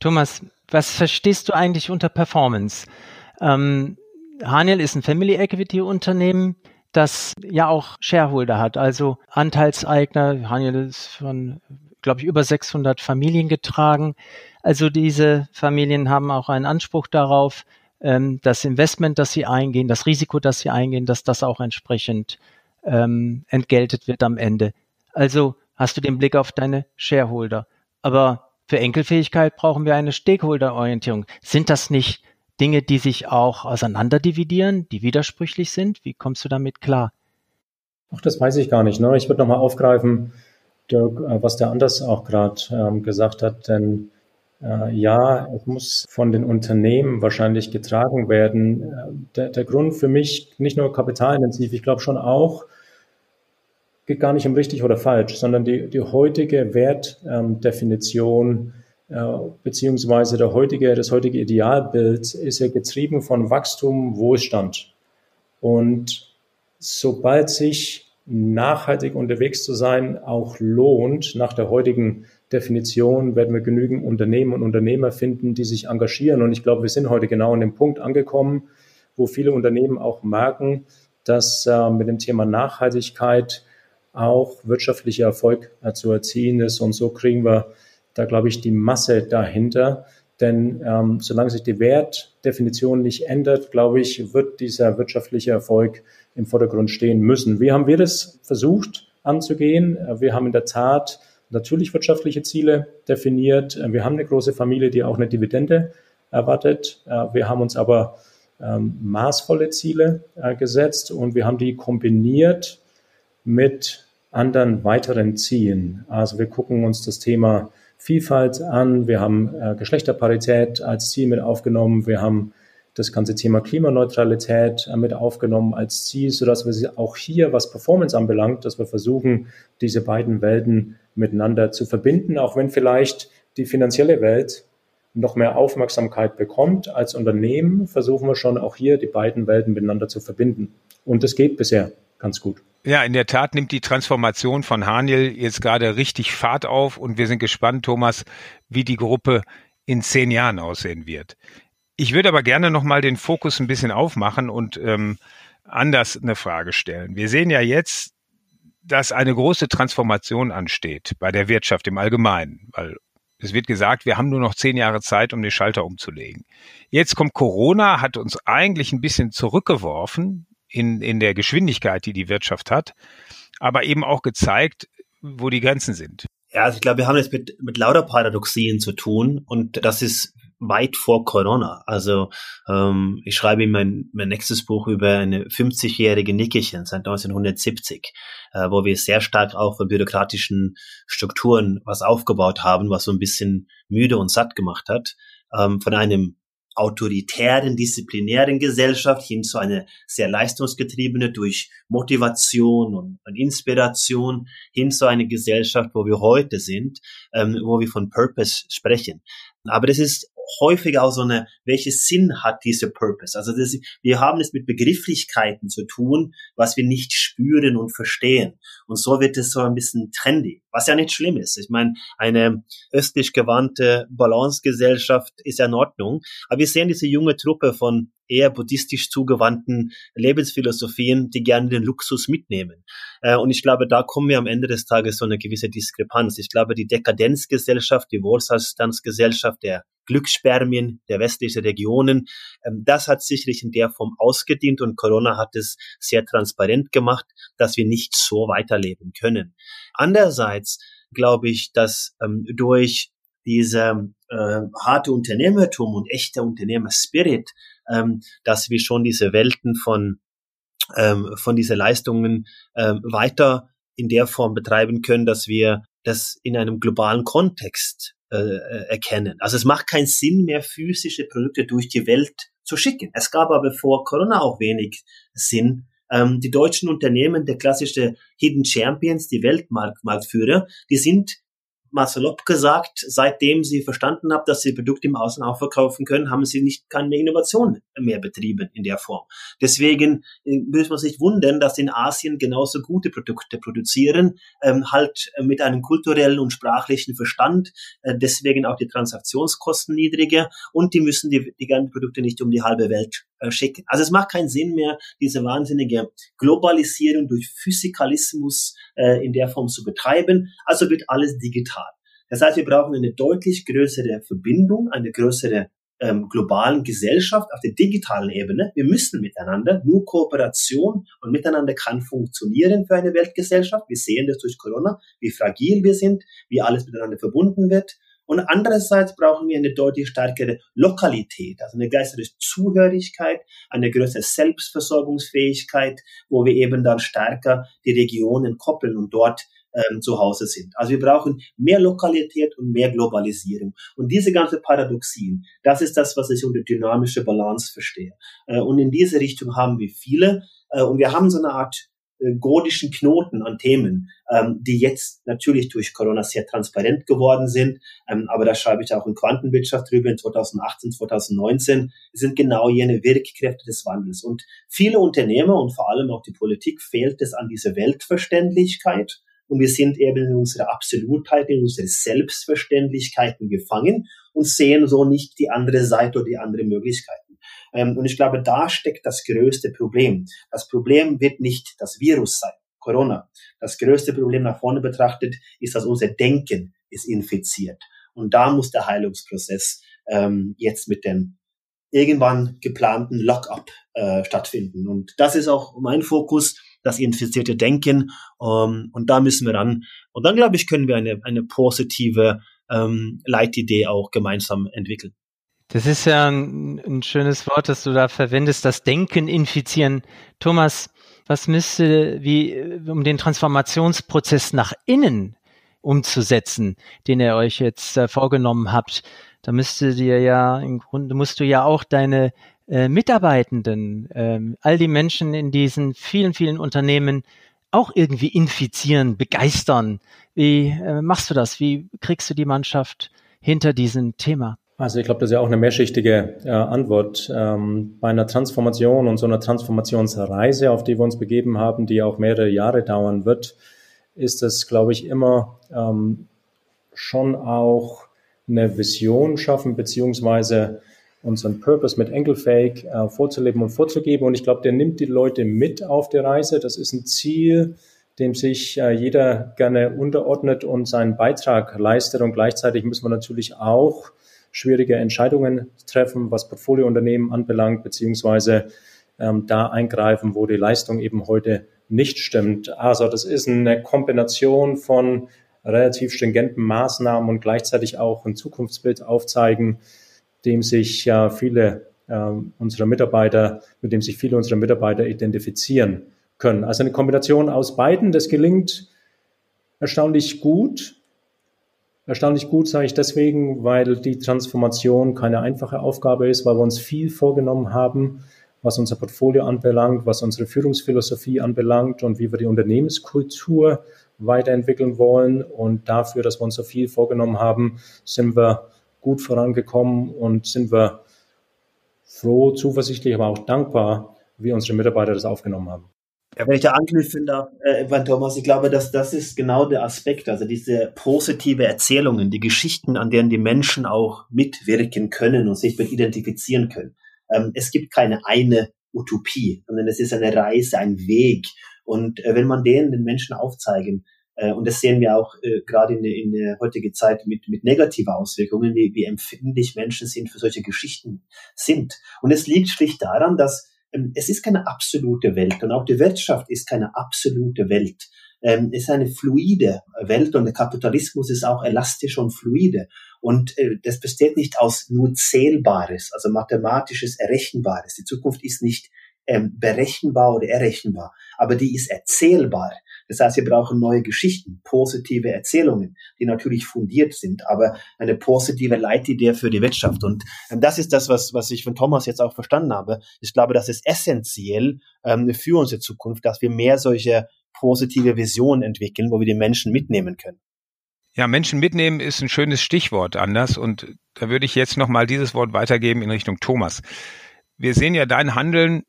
Thomas, was verstehst du eigentlich unter Performance? Ähm, Haniel ist ein Family Equity Unternehmen, das ja auch Shareholder hat, also Anteilseigner. Haniel ist von, glaube ich, über 600 Familien getragen. Also diese Familien haben auch einen Anspruch darauf, ähm, das Investment, das sie eingehen, das Risiko, das sie eingehen, dass das auch entsprechend ähm, entgeltet wird am Ende. Also hast du den Blick auf deine Shareholder. Aber für Enkelfähigkeit brauchen wir eine Stakeholder-Orientierung. Sind das nicht Dinge, die sich auch auseinanderdividieren, die widersprüchlich sind? Wie kommst du damit klar? Ach, das weiß ich gar nicht. Ne? Ich würde nochmal aufgreifen, Dirk, äh, was der Anders auch gerade ähm, gesagt hat, denn äh, ja, es muss von den Unternehmen wahrscheinlich getragen werden. Äh, der, der Grund für mich, nicht nur kapitalintensiv, ich glaube schon auch, geht gar nicht um richtig oder falsch, sondern die, die heutige Wertdefinition ähm, äh, beziehungsweise der heutige, das heutige Idealbild ist ja getrieben von Wachstum, Wohlstand. Und sobald sich nachhaltig unterwegs zu sein auch lohnt, nach der heutigen Definition werden wir genügend Unternehmen und Unternehmer finden, die sich engagieren. Und ich glaube, wir sind heute genau an dem Punkt angekommen, wo viele Unternehmen auch merken, dass äh, mit dem Thema Nachhaltigkeit auch wirtschaftlicher Erfolg äh, zu erzielen ist. Und so kriegen wir da, glaube ich, die Masse dahinter. Denn ähm, solange sich die Wertdefinition nicht ändert, glaube ich, wird dieser wirtschaftliche Erfolg im Vordergrund stehen müssen. Wie haben wir das versucht anzugehen? Äh, wir haben in der Tat natürlich wirtschaftliche Ziele definiert. Äh, wir haben eine große Familie, die auch eine Dividende erwartet. Wir haben uns aber ähm, maßvolle Ziele gesetzt und wir haben die kombiniert mit anderen weiteren Zielen. Also wir gucken uns das Thema Vielfalt an, wir haben äh, Geschlechterparität als Ziel mit aufgenommen, wir haben das ganze Thema Klimaneutralität äh, mit aufgenommen als Ziel, sodass wir auch hier, was Performance anbelangt, dass wir versuchen, diese beiden Welten miteinander zu verbinden, auch wenn vielleicht die finanzielle Welt noch mehr Aufmerksamkeit bekommt als Unternehmen, versuchen wir schon auch hier die beiden Welten miteinander zu verbinden. Und das geht bisher ganz gut. Ja, in der Tat nimmt die Transformation von Haniel jetzt gerade richtig Fahrt auf und wir sind gespannt, Thomas, wie die Gruppe in zehn Jahren aussehen wird. Ich würde aber gerne nochmal den Fokus ein bisschen aufmachen und ähm, anders eine Frage stellen. Wir sehen ja jetzt, dass eine große Transformation ansteht bei der Wirtschaft im Allgemeinen, weil es wird gesagt, wir haben nur noch zehn Jahre Zeit, um den Schalter umzulegen. Jetzt kommt Corona, hat uns eigentlich ein bisschen zurückgeworfen in, in der Geschwindigkeit, die die Wirtschaft hat, aber eben auch gezeigt, wo die Grenzen sind. Ja, also ich glaube, wir haben es mit, mit lauter Paradoxien zu tun und das ist weit vor Corona. Also ähm, ich schreibe mein, mein nächstes Buch über eine 50-jährige Nickerchen seit 1970, äh, wo wir sehr stark auch von bürokratischen Strukturen was aufgebaut haben, was so ein bisschen müde und satt gemacht hat, ähm, von einem autoritären, disziplinären Gesellschaft hin zu einer sehr leistungsgetriebene durch Motivation und, Inspiration hin zu einer Gesellschaft, wo wir heute sind, ähm, wo wir von Purpose sprechen. Aber das ist häufig auch so eine, welches Sinn hat dieser Purpose? Also das, wir haben es mit Begrifflichkeiten zu tun, was wir nicht spüren und verstehen. Und so wird es so ein bisschen trendy, was ja nicht schlimm ist. Ich meine, eine östlich gewandte Balancegesellschaft ist ja in Ordnung. Aber wir sehen diese junge Truppe von eher buddhistisch zugewandten Lebensphilosophien, die gerne den Luxus mitnehmen. Äh, und ich glaube, da kommen wir am Ende des Tages so eine gewisse Diskrepanz. Ich glaube, die Dekadenzgesellschaft, die Wohlstandsgesellschaft der Glücksspermien der westlichen Regionen, ähm, das hat sicherlich in der Form ausgedient und Corona hat es sehr transparent gemacht, dass wir nicht so weiterleben können. Andererseits glaube ich, dass ähm, durch diese äh, harte Unternehmertum und echter Unternehmerspirit ähm, dass wir schon diese Welten von, ähm, von diese Leistungen ähm, weiter in der Form betreiben können, dass wir das in einem globalen Kontext äh, äh, erkennen. Also es macht keinen Sinn mehr, physische Produkte durch die Welt zu schicken. Es gab aber vor Corona auch wenig Sinn. Ähm, die deutschen Unternehmen, der klassische Hidden Champions, die Weltmarktführer, die sind mal salopp gesagt, seitdem sie verstanden haben, dass sie Produkte im Außen auch verkaufen können, haben sie nicht keine Innovation mehr betrieben in der Form. Deswegen äh, muss man sich wundern, dass in Asien genauso gute Produkte produzieren, ähm, halt mit einem kulturellen und sprachlichen Verstand, äh, deswegen auch die Transaktionskosten niedriger und die müssen die, die ganzen Produkte nicht um die halbe Welt äh, schicken. Also es macht keinen Sinn mehr, diese wahnsinnige Globalisierung durch Physikalismus äh, in der Form zu betreiben. Also wird alles digital. Das heißt, wir brauchen eine deutlich größere Verbindung, eine größere ähm, globalen Gesellschaft auf der digitalen Ebene. Wir müssen miteinander, nur Kooperation und miteinander kann funktionieren für eine Weltgesellschaft. Wir sehen das durch Corona, wie fragil wir sind, wie alles miteinander verbunden wird. Und andererseits brauchen wir eine deutlich stärkere Lokalität, also eine geistige Zuhörigkeit, eine größere Selbstversorgungsfähigkeit, wo wir eben dann stärker die Regionen koppeln und dort ähm, zu Hause sind. Also wir brauchen mehr Lokalität und mehr Globalisierung. Und diese ganze Paradoxien, das ist das, was ich unter dynamische Balance verstehe. Äh, und in diese Richtung haben wir viele. Äh, und wir haben so eine Art äh, godischen Knoten an Themen, ähm, die jetzt natürlich durch Corona sehr transparent geworden sind. Ähm, aber da schreibe ich auch in Quantenwirtschaft drüber in 2018, 2019, sind genau jene Wirkkräfte des Wandels. Und viele Unternehmer und vor allem auch die Politik fehlt es an dieser Weltverständlichkeit. Und wir sind eben in unserer Absolutheit, in unsere Selbstverständlichkeiten gefangen und sehen so nicht die andere Seite oder die andere Möglichkeiten. Ähm, und ich glaube, da steckt das größte Problem. Das Problem wird nicht das Virus sein, Corona. Das größte Problem nach vorne betrachtet ist, dass unser Denken ist infiziert. Und da muss der Heilungsprozess ähm, jetzt mit dem irgendwann geplanten Lock-up äh, stattfinden. Und das ist auch mein Fokus, das infizierte Denken. Ähm, und da müssen wir ran. Und dann, glaube ich, können wir eine, eine positive ähm, Leitidee auch gemeinsam entwickeln. Das ist ja ein, ein, schönes Wort, das du da verwendest, das Denken infizieren. Thomas, was müsste, wie, um den Transformationsprozess nach innen umzusetzen, den ihr euch jetzt äh, vorgenommen habt, da müsste dir ja, im Grunde musst du ja auch deine äh, Mitarbeitenden, äh, all die Menschen in diesen vielen, vielen Unternehmen auch irgendwie infizieren, begeistern. Wie äh, machst du das? Wie kriegst du die Mannschaft hinter diesem Thema? Also ich glaube, das ist ja auch eine mehrschichtige äh, Antwort. Ähm, bei einer Transformation und so einer Transformationsreise, auf die wir uns begeben haben, die auch mehrere Jahre dauern wird, ist es, glaube ich, immer ähm, schon auch eine Vision schaffen, beziehungsweise unseren Purpose mit Enkelfake äh, vorzuleben und vorzugeben. Und ich glaube, der nimmt die Leute mit auf der Reise. Das ist ein Ziel, dem sich äh, jeder gerne unterordnet und seinen Beitrag leistet. Und gleichzeitig müssen wir natürlich auch schwierige Entscheidungen treffen, was Portfoliounternehmen anbelangt, beziehungsweise ähm, da eingreifen, wo die Leistung eben heute nicht stimmt. Also das ist eine Kombination von relativ stringenten Maßnahmen und gleichzeitig auch ein Zukunftsbild aufzeigen, dem sich ja viele äh, unserer Mitarbeiter, mit dem sich viele unserer Mitarbeiter identifizieren können. Also eine Kombination aus beiden, das gelingt erstaunlich gut Erstaunlich gut sage ich deswegen, weil die Transformation keine einfache Aufgabe ist, weil wir uns viel vorgenommen haben, was unser Portfolio anbelangt, was unsere Führungsphilosophie anbelangt und wie wir die Unternehmenskultur weiterentwickeln wollen. Und dafür, dass wir uns so viel vorgenommen haben, sind wir gut vorangekommen und sind wir froh, zuversichtlich, aber auch dankbar, wie unsere Mitarbeiter das aufgenommen haben. Ja, wenn ich da anknüpfen darf, äh, Evan Thomas, ich glaube, dass das ist genau der Aspekt, also diese positive Erzählungen, die Geschichten, an denen die Menschen auch mitwirken können und sich mit identifizieren können. Ähm, es gibt keine eine Utopie, sondern es ist eine Reise, ein Weg. Und äh, wenn man denen den Menschen aufzeigen, äh, und das sehen wir auch äh, gerade in, der, in der heutigen Zeit mit, mit negativer Auswirkungen, wie, wie empfindlich Menschen sind für solche Geschichten sind. Und es liegt schlicht daran, dass es ist keine absolute Welt und auch die Wirtschaft ist keine absolute Welt. Ähm, es ist eine fluide Welt und der Kapitalismus ist auch elastisch und fluide. Und äh, das besteht nicht aus nur Zählbares, also mathematisches, Errechenbares. Die Zukunft ist nicht ähm, berechenbar oder errechenbar, aber die ist erzählbar. Das heißt, wir brauchen neue Geschichten, positive Erzählungen, die natürlich fundiert sind, aber eine positive Leitidee für die Wirtschaft. Und ähm, das ist das, was, was ich von Thomas jetzt auch verstanden habe. Ich glaube, das ist essentiell ähm, für unsere Zukunft, dass wir mehr solche positive Visionen entwickeln, wo wir die Menschen mitnehmen können. Ja, Menschen mitnehmen ist ein schönes Stichwort anders und da würde ich jetzt nochmal dieses Wort weitergeben in Richtung Thomas. Wir sehen ja dein Handeln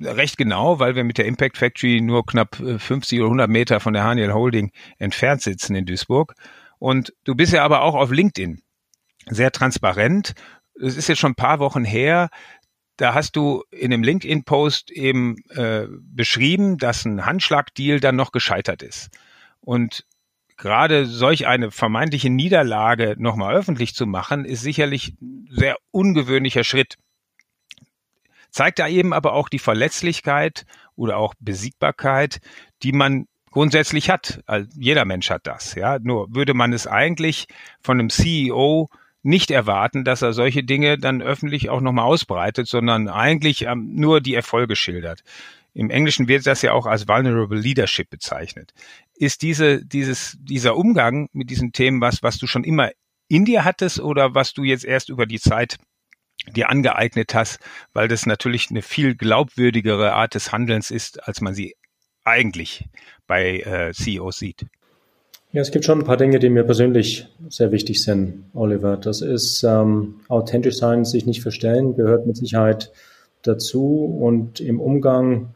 recht genau, weil wir mit der Impact Factory nur knapp 50 äh, oder 100 Meter von der Haniel Holding entfernt sitzen in Duisburg. Und du bist ja aber auch auf LinkedIn sehr transparent. Es ist jetzt schon ein paar Wochen her. Da hast du in dem LinkedIn-Post eben äh, beschrieben, dass ein Handschlagdeal dann noch gescheitert ist. Und gerade solch eine vermeintliche Niederlage nochmal öffentlich zu machen, ist sicherlich ein sehr ungewöhnlicher Schritt zeigt da eben aber auch die Verletzlichkeit oder auch Besiegbarkeit, die man grundsätzlich hat. Jeder Mensch hat das, ja. Nur würde man es eigentlich von einem CEO nicht erwarten, dass er solche Dinge dann öffentlich auch nochmal ausbreitet, sondern eigentlich ähm, nur die Erfolge schildert. Im Englischen wird das ja auch als Vulnerable Leadership bezeichnet. Ist diese, dieses, dieser Umgang mit diesen Themen was, was du schon immer in dir hattest oder was du jetzt erst über die Zeit dir angeeignet hast, weil das natürlich eine viel glaubwürdigere Art des Handelns ist, als man sie eigentlich bei äh, CEOs sieht. Ja, es gibt schon ein paar Dinge, die mir persönlich sehr wichtig sind, Oliver. Das ist ähm, authentisch sein, sich nicht verstellen, gehört mit Sicherheit dazu und im Umgang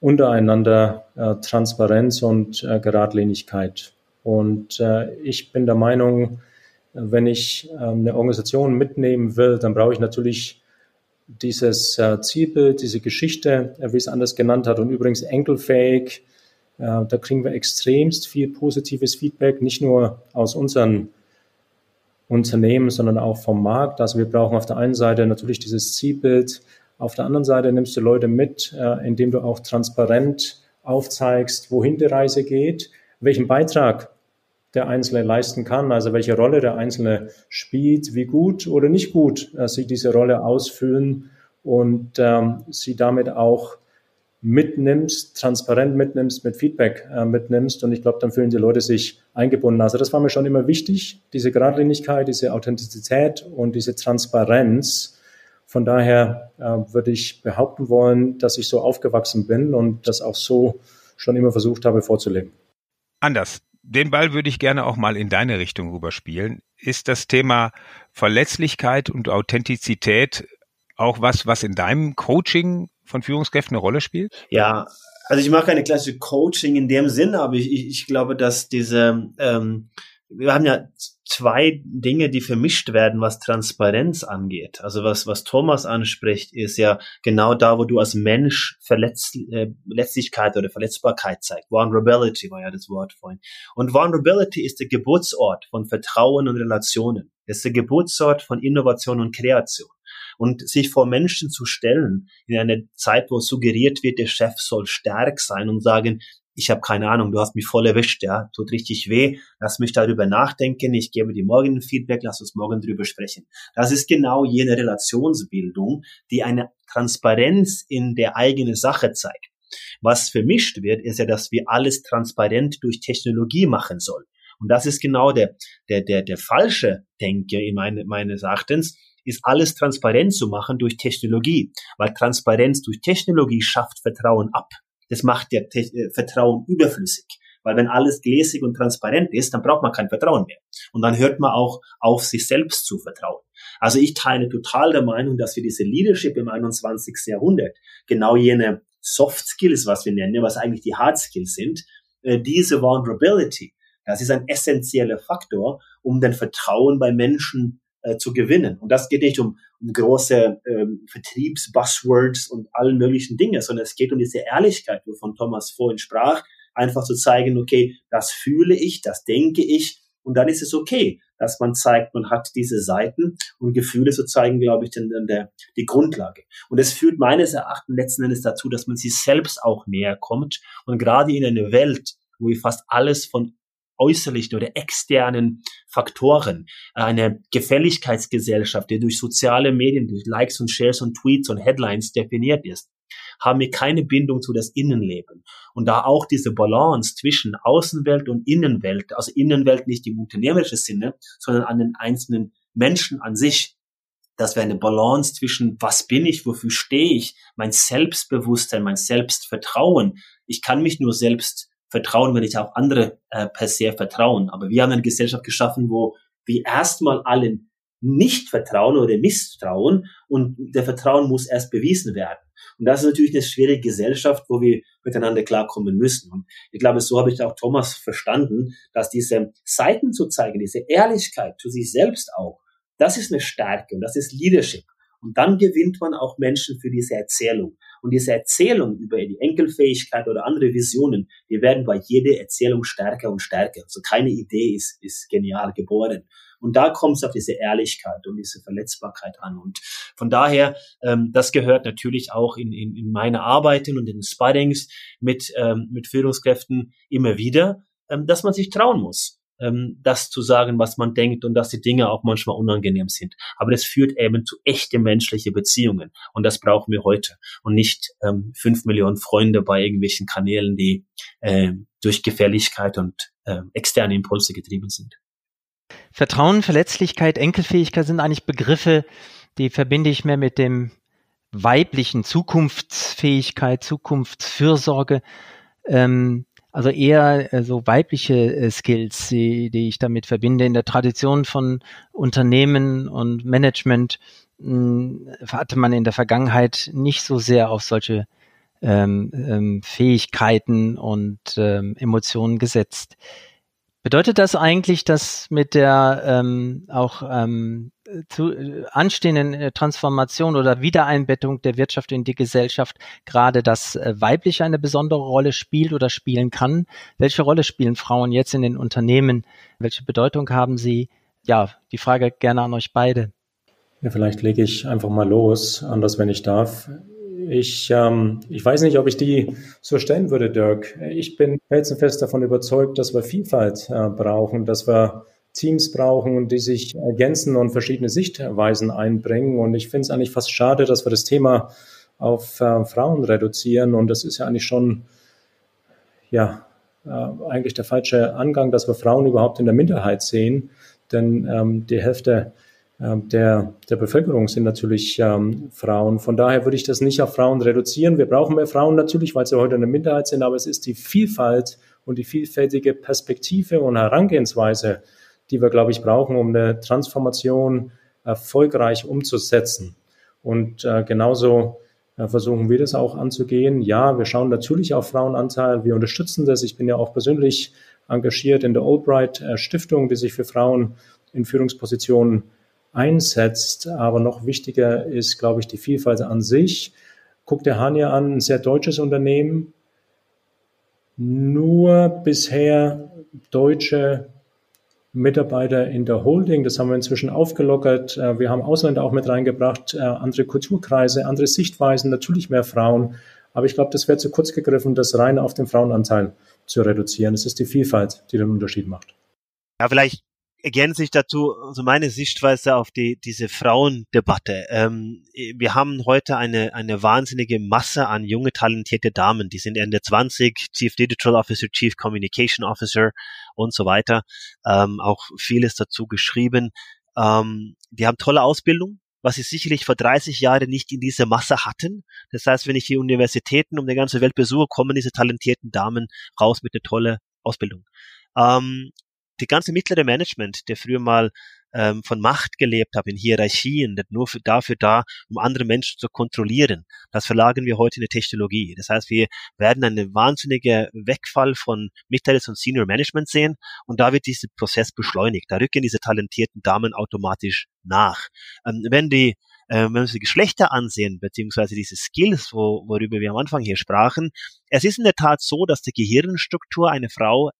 untereinander äh, Transparenz und äh, Geradlinigkeit. Und äh, ich bin der Meinung, wenn ich ähm, eine Organisation mitnehmen will, dann brauche ich natürlich dieses äh, Zielbild, diese Geschichte, äh, wie es anders genannt hat. Und übrigens enkelfähig, äh, da kriegen wir extremst viel positives Feedback, nicht nur aus unseren Unternehmen, sondern auch vom Markt. Also wir brauchen auf der einen Seite natürlich dieses Zielbild, auf der anderen Seite nimmst du Leute mit, indem du auch transparent aufzeigst, wohin die Reise geht, welchen Beitrag der Einzelne leisten kann, also welche Rolle der Einzelne spielt, wie gut oder nicht gut äh, sie diese Rolle ausfüllen und ähm, sie damit auch mitnimmst, transparent mitnimmst, mit Feedback äh, mitnimmst und ich glaube, dann fühlen die Leute sich eingebunden. Also das war mir schon immer wichtig, diese Geradlinigkeit, diese Authentizität und diese Transparenz. Von daher äh, würde ich behaupten wollen, dass ich so aufgewachsen bin und das auch so schon immer versucht habe vorzuleben. Anders den Ball würde ich gerne auch mal in deine Richtung rüberspielen. Ist das Thema Verletzlichkeit und Authentizität auch was, was in deinem Coaching von Führungskräften eine Rolle spielt? Ja, also ich mache keine klassische Coaching in dem Sinne, aber ich, ich, ich glaube, dass diese ähm, wir haben ja zwei Dinge, die vermischt werden, was Transparenz angeht. Also was, was Thomas anspricht, ist ja genau da, wo du als Mensch Verletz, äh, Verletzlichkeit oder Verletzbarkeit zeigst. Vulnerability war ja das Wort vorhin. Und Vulnerability ist der Geburtsort von Vertrauen und Relationen. Es ist der Geburtsort von Innovation und Kreation. Und sich vor Menschen zu stellen in einer Zeit, wo suggeriert wird, der Chef soll stark sein und sagen, ich habe keine Ahnung, du hast mich voll erwischt, ja, tut richtig weh, lass mich darüber nachdenken, ich gebe dir morgen ein Feedback, lass uns morgen drüber sprechen. Das ist genau jene Relationsbildung, die eine Transparenz in der eigenen Sache zeigt. Was vermischt wird, ist ja, dass wir alles transparent durch Technologie machen sollen. Und das ist genau der, der, der, der falsche Denke in meine, meines Erachtens, ist alles transparent zu machen durch Technologie, weil Transparenz durch Technologie schafft Vertrauen ab. Das macht der Te äh, Vertrauen überflüssig. Weil wenn alles gläsig und transparent ist, dann braucht man kein Vertrauen mehr. Und dann hört man auch auf, sich selbst zu vertrauen. Also ich teile total der Meinung, dass wir diese Leadership im 21. Jahrhundert, genau jene Soft Skills, was wir nennen, was eigentlich die Hard Skills sind, äh, diese Vulnerability, das ist ein essentieller Faktor, um den Vertrauen bei Menschen äh, zu gewinnen. Und das geht nicht um, um große ähm, Vertriebsbuzzwords und allen möglichen Dinge, sondern es geht um diese Ehrlichkeit, wovon Thomas vorhin sprach, einfach zu zeigen, okay, das fühle ich, das denke ich, und dann ist es okay, dass man zeigt, man hat diese Seiten und Gefühle zu zeigen, glaube ich, dann, die Grundlage. Und es führt meines Erachtens letzten Endes dazu, dass man sich selbst auch näher kommt und gerade in einer Welt, wo wir fast alles von äußerlichen oder externen Faktoren, eine Gefälligkeitsgesellschaft, die durch soziale Medien, durch Likes und Shares und Tweets und Headlines definiert ist, haben wir keine Bindung zu das Innenleben. Und da auch diese Balance zwischen Außenwelt und Innenwelt, also Innenwelt nicht im unternehmerischen Sinne, sondern an den einzelnen Menschen an sich, dass wir eine Balance zwischen was bin ich, wofür stehe ich, mein Selbstbewusstsein, mein Selbstvertrauen. Ich kann mich nur selbst vertrauen, wenn ich auch andere äh, per se vertrauen. Aber wir haben eine Gesellschaft geschaffen, wo wir erstmal allen nicht vertrauen oder misstrauen und der Vertrauen muss erst bewiesen werden. Und das ist natürlich eine schwierige Gesellschaft, wo wir miteinander klarkommen müssen. Und ich glaube, so habe ich auch Thomas verstanden, dass diese Seiten zu zeigen, diese Ehrlichkeit zu sich selbst auch, das ist eine Stärke und das ist Leadership. Und dann gewinnt man auch Menschen für diese Erzählung. Und diese Erzählung über die Enkelfähigkeit oder andere Visionen, die werden bei jeder Erzählung stärker und stärker. Also keine Idee ist, ist genial geboren. Und da kommt es auf diese Ehrlichkeit und diese Verletzbarkeit an. Und von daher, ähm, das gehört natürlich auch in, in, in meine Arbeiten und in den Sparrings mit, ähm, mit Führungskräften immer wieder, ähm, dass man sich trauen muss ähm, das zu sagen, was man denkt und dass die Dinge auch manchmal unangenehm sind. Aber das führt eben zu echte menschliche Beziehungen und das brauchen wir heute und nicht ähm, fünf Millionen Freunde bei irgendwelchen Kanälen, die äh, durch Gefährlichkeit und äh, externe Impulse getrieben sind. Vertrauen, Verletzlichkeit, Enkelfähigkeit sind eigentlich Begriffe, die verbinde ich mehr mit dem weiblichen Zukunftsfähigkeit, Zukunftsfürsorge. Ähm, also eher so weibliche äh, Skills, die, die ich damit verbinde. In der Tradition von Unternehmen und Management mh, hm, hatte man in der Vergangenheit nicht so sehr auf solche ähm, ähm, Fähigkeiten und ähm, Emotionen gesetzt. Bedeutet das eigentlich, dass mit der ähm, auch ähm, zu, äh, anstehenden Transformation oder Wiedereinbettung der Wirtschaft in die Gesellschaft gerade das äh, Weibliche eine besondere Rolle spielt oder spielen kann? Welche Rolle spielen Frauen jetzt in den Unternehmen? Welche Bedeutung haben sie? Ja, die Frage gerne an euch beide. Ja, vielleicht lege ich einfach mal los, anders wenn ich darf. Ich, ähm, ich weiß nicht, ob ich die so stellen würde, Dirk. Ich bin felsenfest davon überzeugt, dass wir Vielfalt äh, brauchen, dass wir Teams brauchen, die sich ergänzen und verschiedene Sichtweisen einbringen. Und ich finde es eigentlich fast schade, dass wir das Thema auf äh, Frauen reduzieren. Und das ist ja eigentlich schon, ja, äh, eigentlich der falsche Angang, dass wir Frauen überhaupt in der Minderheit sehen. Denn ähm, die Hälfte der, der Bevölkerung sind natürlich ähm, Frauen. Von daher würde ich das nicht auf Frauen reduzieren. Wir brauchen mehr Frauen natürlich, weil sie heute eine Minderheit sind, aber es ist die Vielfalt und die vielfältige Perspektive und Herangehensweise, die wir, glaube ich, brauchen, um eine Transformation erfolgreich umzusetzen. Und äh, genauso äh, versuchen wir das auch anzugehen. Ja, wir schauen natürlich auf Frauenanteil, wir unterstützen das. Ich bin ja auch persönlich engagiert in der Albright äh, Stiftung, die sich für Frauen in Führungspositionen einsetzt. Aber noch wichtiger ist, glaube ich, die Vielfalt an sich. Guckt der Hania an, ein sehr deutsches Unternehmen. Nur bisher deutsche Mitarbeiter in der Holding. Das haben wir inzwischen aufgelockert. Äh, wir haben Ausländer auch mit reingebracht, äh, andere Kulturkreise, andere Sichtweisen, natürlich mehr Frauen. Aber ich glaube, das wäre zu kurz gegriffen, das rein auf den Frauenanteil zu reduzieren. Es ist die Vielfalt, die den Unterschied macht. Ja, vielleicht ergänze ich dazu also meine Sichtweise auf die, diese Frauendebatte. Ähm, wir haben heute eine, eine wahnsinnige Masse an junge, talentierte Damen. Die sind Ende 20, Chief Digital Officer, Chief Communication Officer und so weiter. Ähm, auch vieles dazu geschrieben. Ähm, die haben tolle Ausbildung, was sie sicherlich vor 30 Jahren nicht in dieser Masse hatten. Das heißt, wenn ich die Universitäten um die ganze Welt besuche, kommen diese talentierten Damen raus mit einer tollen Ausbildung. Ähm, die ganze mittlere Management, der früher mal ähm, von Macht gelebt hat, in Hierarchien, nur für, dafür da, um andere Menschen zu kontrollieren, das verlagern wir heute in die Technologie. Das heißt, wir werden einen wahnsinnigen Wegfall von mittleres und Senior Management sehen und da wird dieser Prozess beschleunigt. Da rücken diese talentierten Damen automatisch nach. Ähm, wenn die äh, wenn wir uns die Geschlechter ansehen, beziehungsweise diese Skills, wo, worüber wir am Anfang hier sprachen, es ist in der Tat so, dass die Gehirnstruktur eine Frau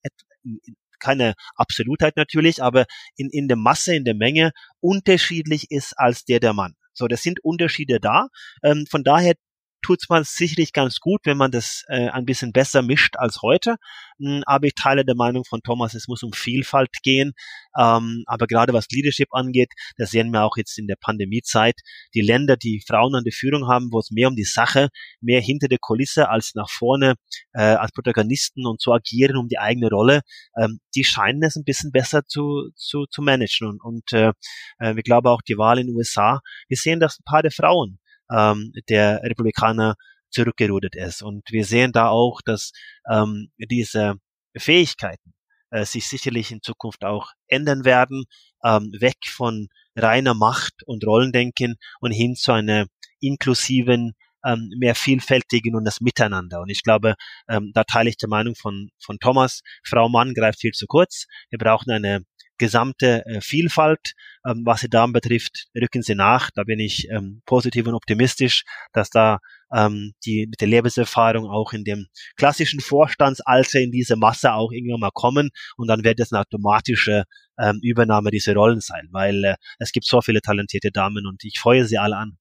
keine Absolutheit natürlich, aber in, in der Masse, in der Menge unterschiedlich ist als der der Mann. So, das sind Unterschiede da. Ähm, von daher tut's man sicherlich ganz gut, wenn man das äh, ein bisschen besser mischt als heute. Hm, aber ich teile der Meinung von Thomas, es muss um Vielfalt gehen. Ähm, aber gerade was Leadership angeht, das sehen wir auch jetzt in der Pandemiezeit. Die Länder, die Frauen an der Führung haben, wo es mehr um die Sache, mehr hinter der Kulisse als nach vorne äh, als Protagonisten und zu agieren um die eigene Rolle, ähm, die scheinen es ein bisschen besser zu, zu, zu managen. Und, und äh, äh wir glauben auch die Wahl in den USA, wir sehen, dass ein paar der Frauen ähm, der Republikaner zurückgerudert ist. Und wir sehen da auch, dass ähm, diese Fähigkeiten äh, sich sicherlich in Zukunft auch ändern werden, ähm, weg von reiner Macht und Rollendenken und hin zu einer inklusiven, ähm, mehr vielfältigen und das Miteinander. Und ich glaube, ähm, da teile ich die Meinung von, von Thomas, Frau Mann greift viel zu kurz. Wir brauchen eine gesamte äh, Vielfalt. Ähm, was die Damen betrifft, rücken sie nach. Da bin ich ähm, positiv und optimistisch, dass da ähm, die mit der Lebenserfahrung auch in dem klassischen Vorstandsalter in diese Masse auch irgendwann mal kommen und dann wird es eine automatische ähm, Übernahme dieser Rollen sein, weil äh, es gibt so viele talentierte Damen und ich freue sie alle an.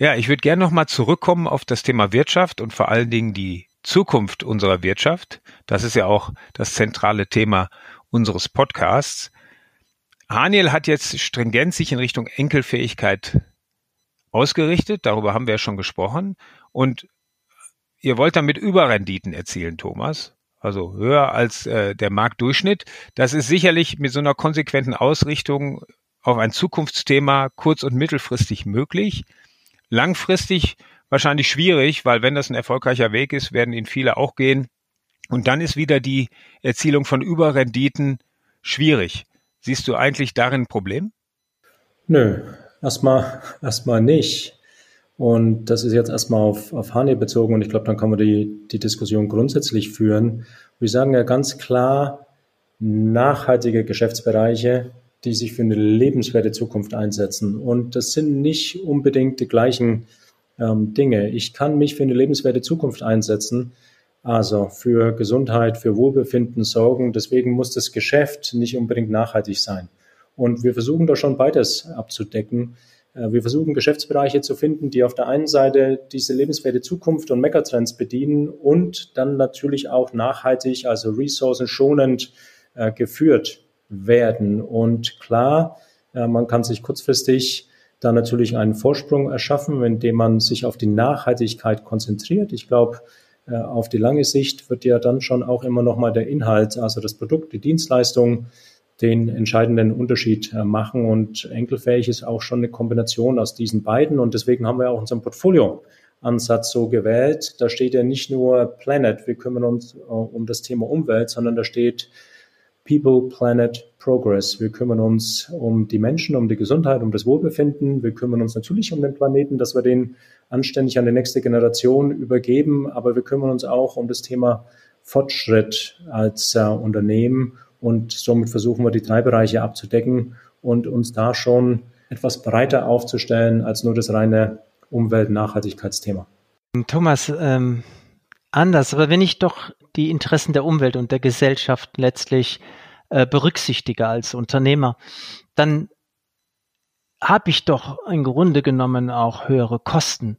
Ja, ich würde gerne nochmal zurückkommen auf das Thema Wirtschaft und vor allen Dingen die Zukunft unserer Wirtschaft. Das ist ja auch das zentrale Thema unseres Podcasts. Haniel hat jetzt stringent sich in Richtung Enkelfähigkeit ausgerichtet. Darüber haben wir ja schon gesprochen. Und ihr wollt damit Überrenditen erzielen, Thomas. Also höher als äh, der Marktdurchschnitt. Das ist sicherlich mit so einer konsequenten Ausrichtung auf ein Zukunftsthema kurz- und mittelfristig möglich. Langfristig wahrscheinlich schwierig, weil wenn das ein erfolgreicher Weg ist, werden ihn viele auch gehen. Und dann ist wieder die Erzielung von Überrenditen schwierig. Siehst du eigentlich darin ein Problem? Nö, erstmal, erstmal nicht. Und das ist jetzt erstmal auf, auf Hane bezogen und ich glaube, dann kann man die, die Diskussion grundsätzlich führen. Wir sagen ja ganz klar, nachhaltige Geschäftsbereiche, die sich für eine lebenswerte Zukunft einsetzen. Und das sind nicht unbedingt die gleichen ähm, Dinge. Ich kann mich für eine lebenswerte Zukunft einsetzen, also für Gesundheit, für Wohlbefinden sorgen. Deswegen muss das Geschäft nicht unbedingt nachhaltig sein. Und wir versuchen da schon beides abzudecken. Äh, wir versuchen Geschäftsbereiche zu finden, die auf der einen Seite diese lebenswerte Zukunft und Megatrends bedienen und dann natürlich auch nachhaltig, also ressourcenschonend äh, geführt werden. Und klar, äh, man kann sich kurzfristig da natürlich einen Vorsprung erschaffen, indem man sich auf die Nachhaltigkeit konzentriert. Ich glaube, auf die lange Sicht wird ja dann schon auch immer noch mal der Inhalt, also das Produkt, die Dienstleistung, den entscheidenden Unterschied äh, machen. Und enkelfähig ist auch schon eine Kombination aus diesen beiden. Und deswegen haben wir auch unseren Portfolio-Ansatz so gewählt. Da steht ja nicht nur Planet, wir kümmern uns äh, um das Thema Umwelt, sondern da steht People, Planet, Progress. Wir kümmern uns um die Menschen, um die Gesundheit, um das Wohlbefinden. Wir kümmern uns natürlich um den Planeten, dass wir den anständig an die nächste Generation übergeben. Aber wir kümmern uns auch um das Thema Fortschritt als äh, Unternehmen. Und somit versuchen wir die drei Bereiche abzudecken und uns da schon etwas breiter aufzustellen als nur das reine Umwelt-Nachhaltigkeitsthema. Thomas, ähm, anders, aber wenn ich doch die Interessen der Umwelt und der Gesellschaft letztlich äh, berücksichtige als Unternehmer, dann habe ich doch im Grunde genommen auch höhere Kosten.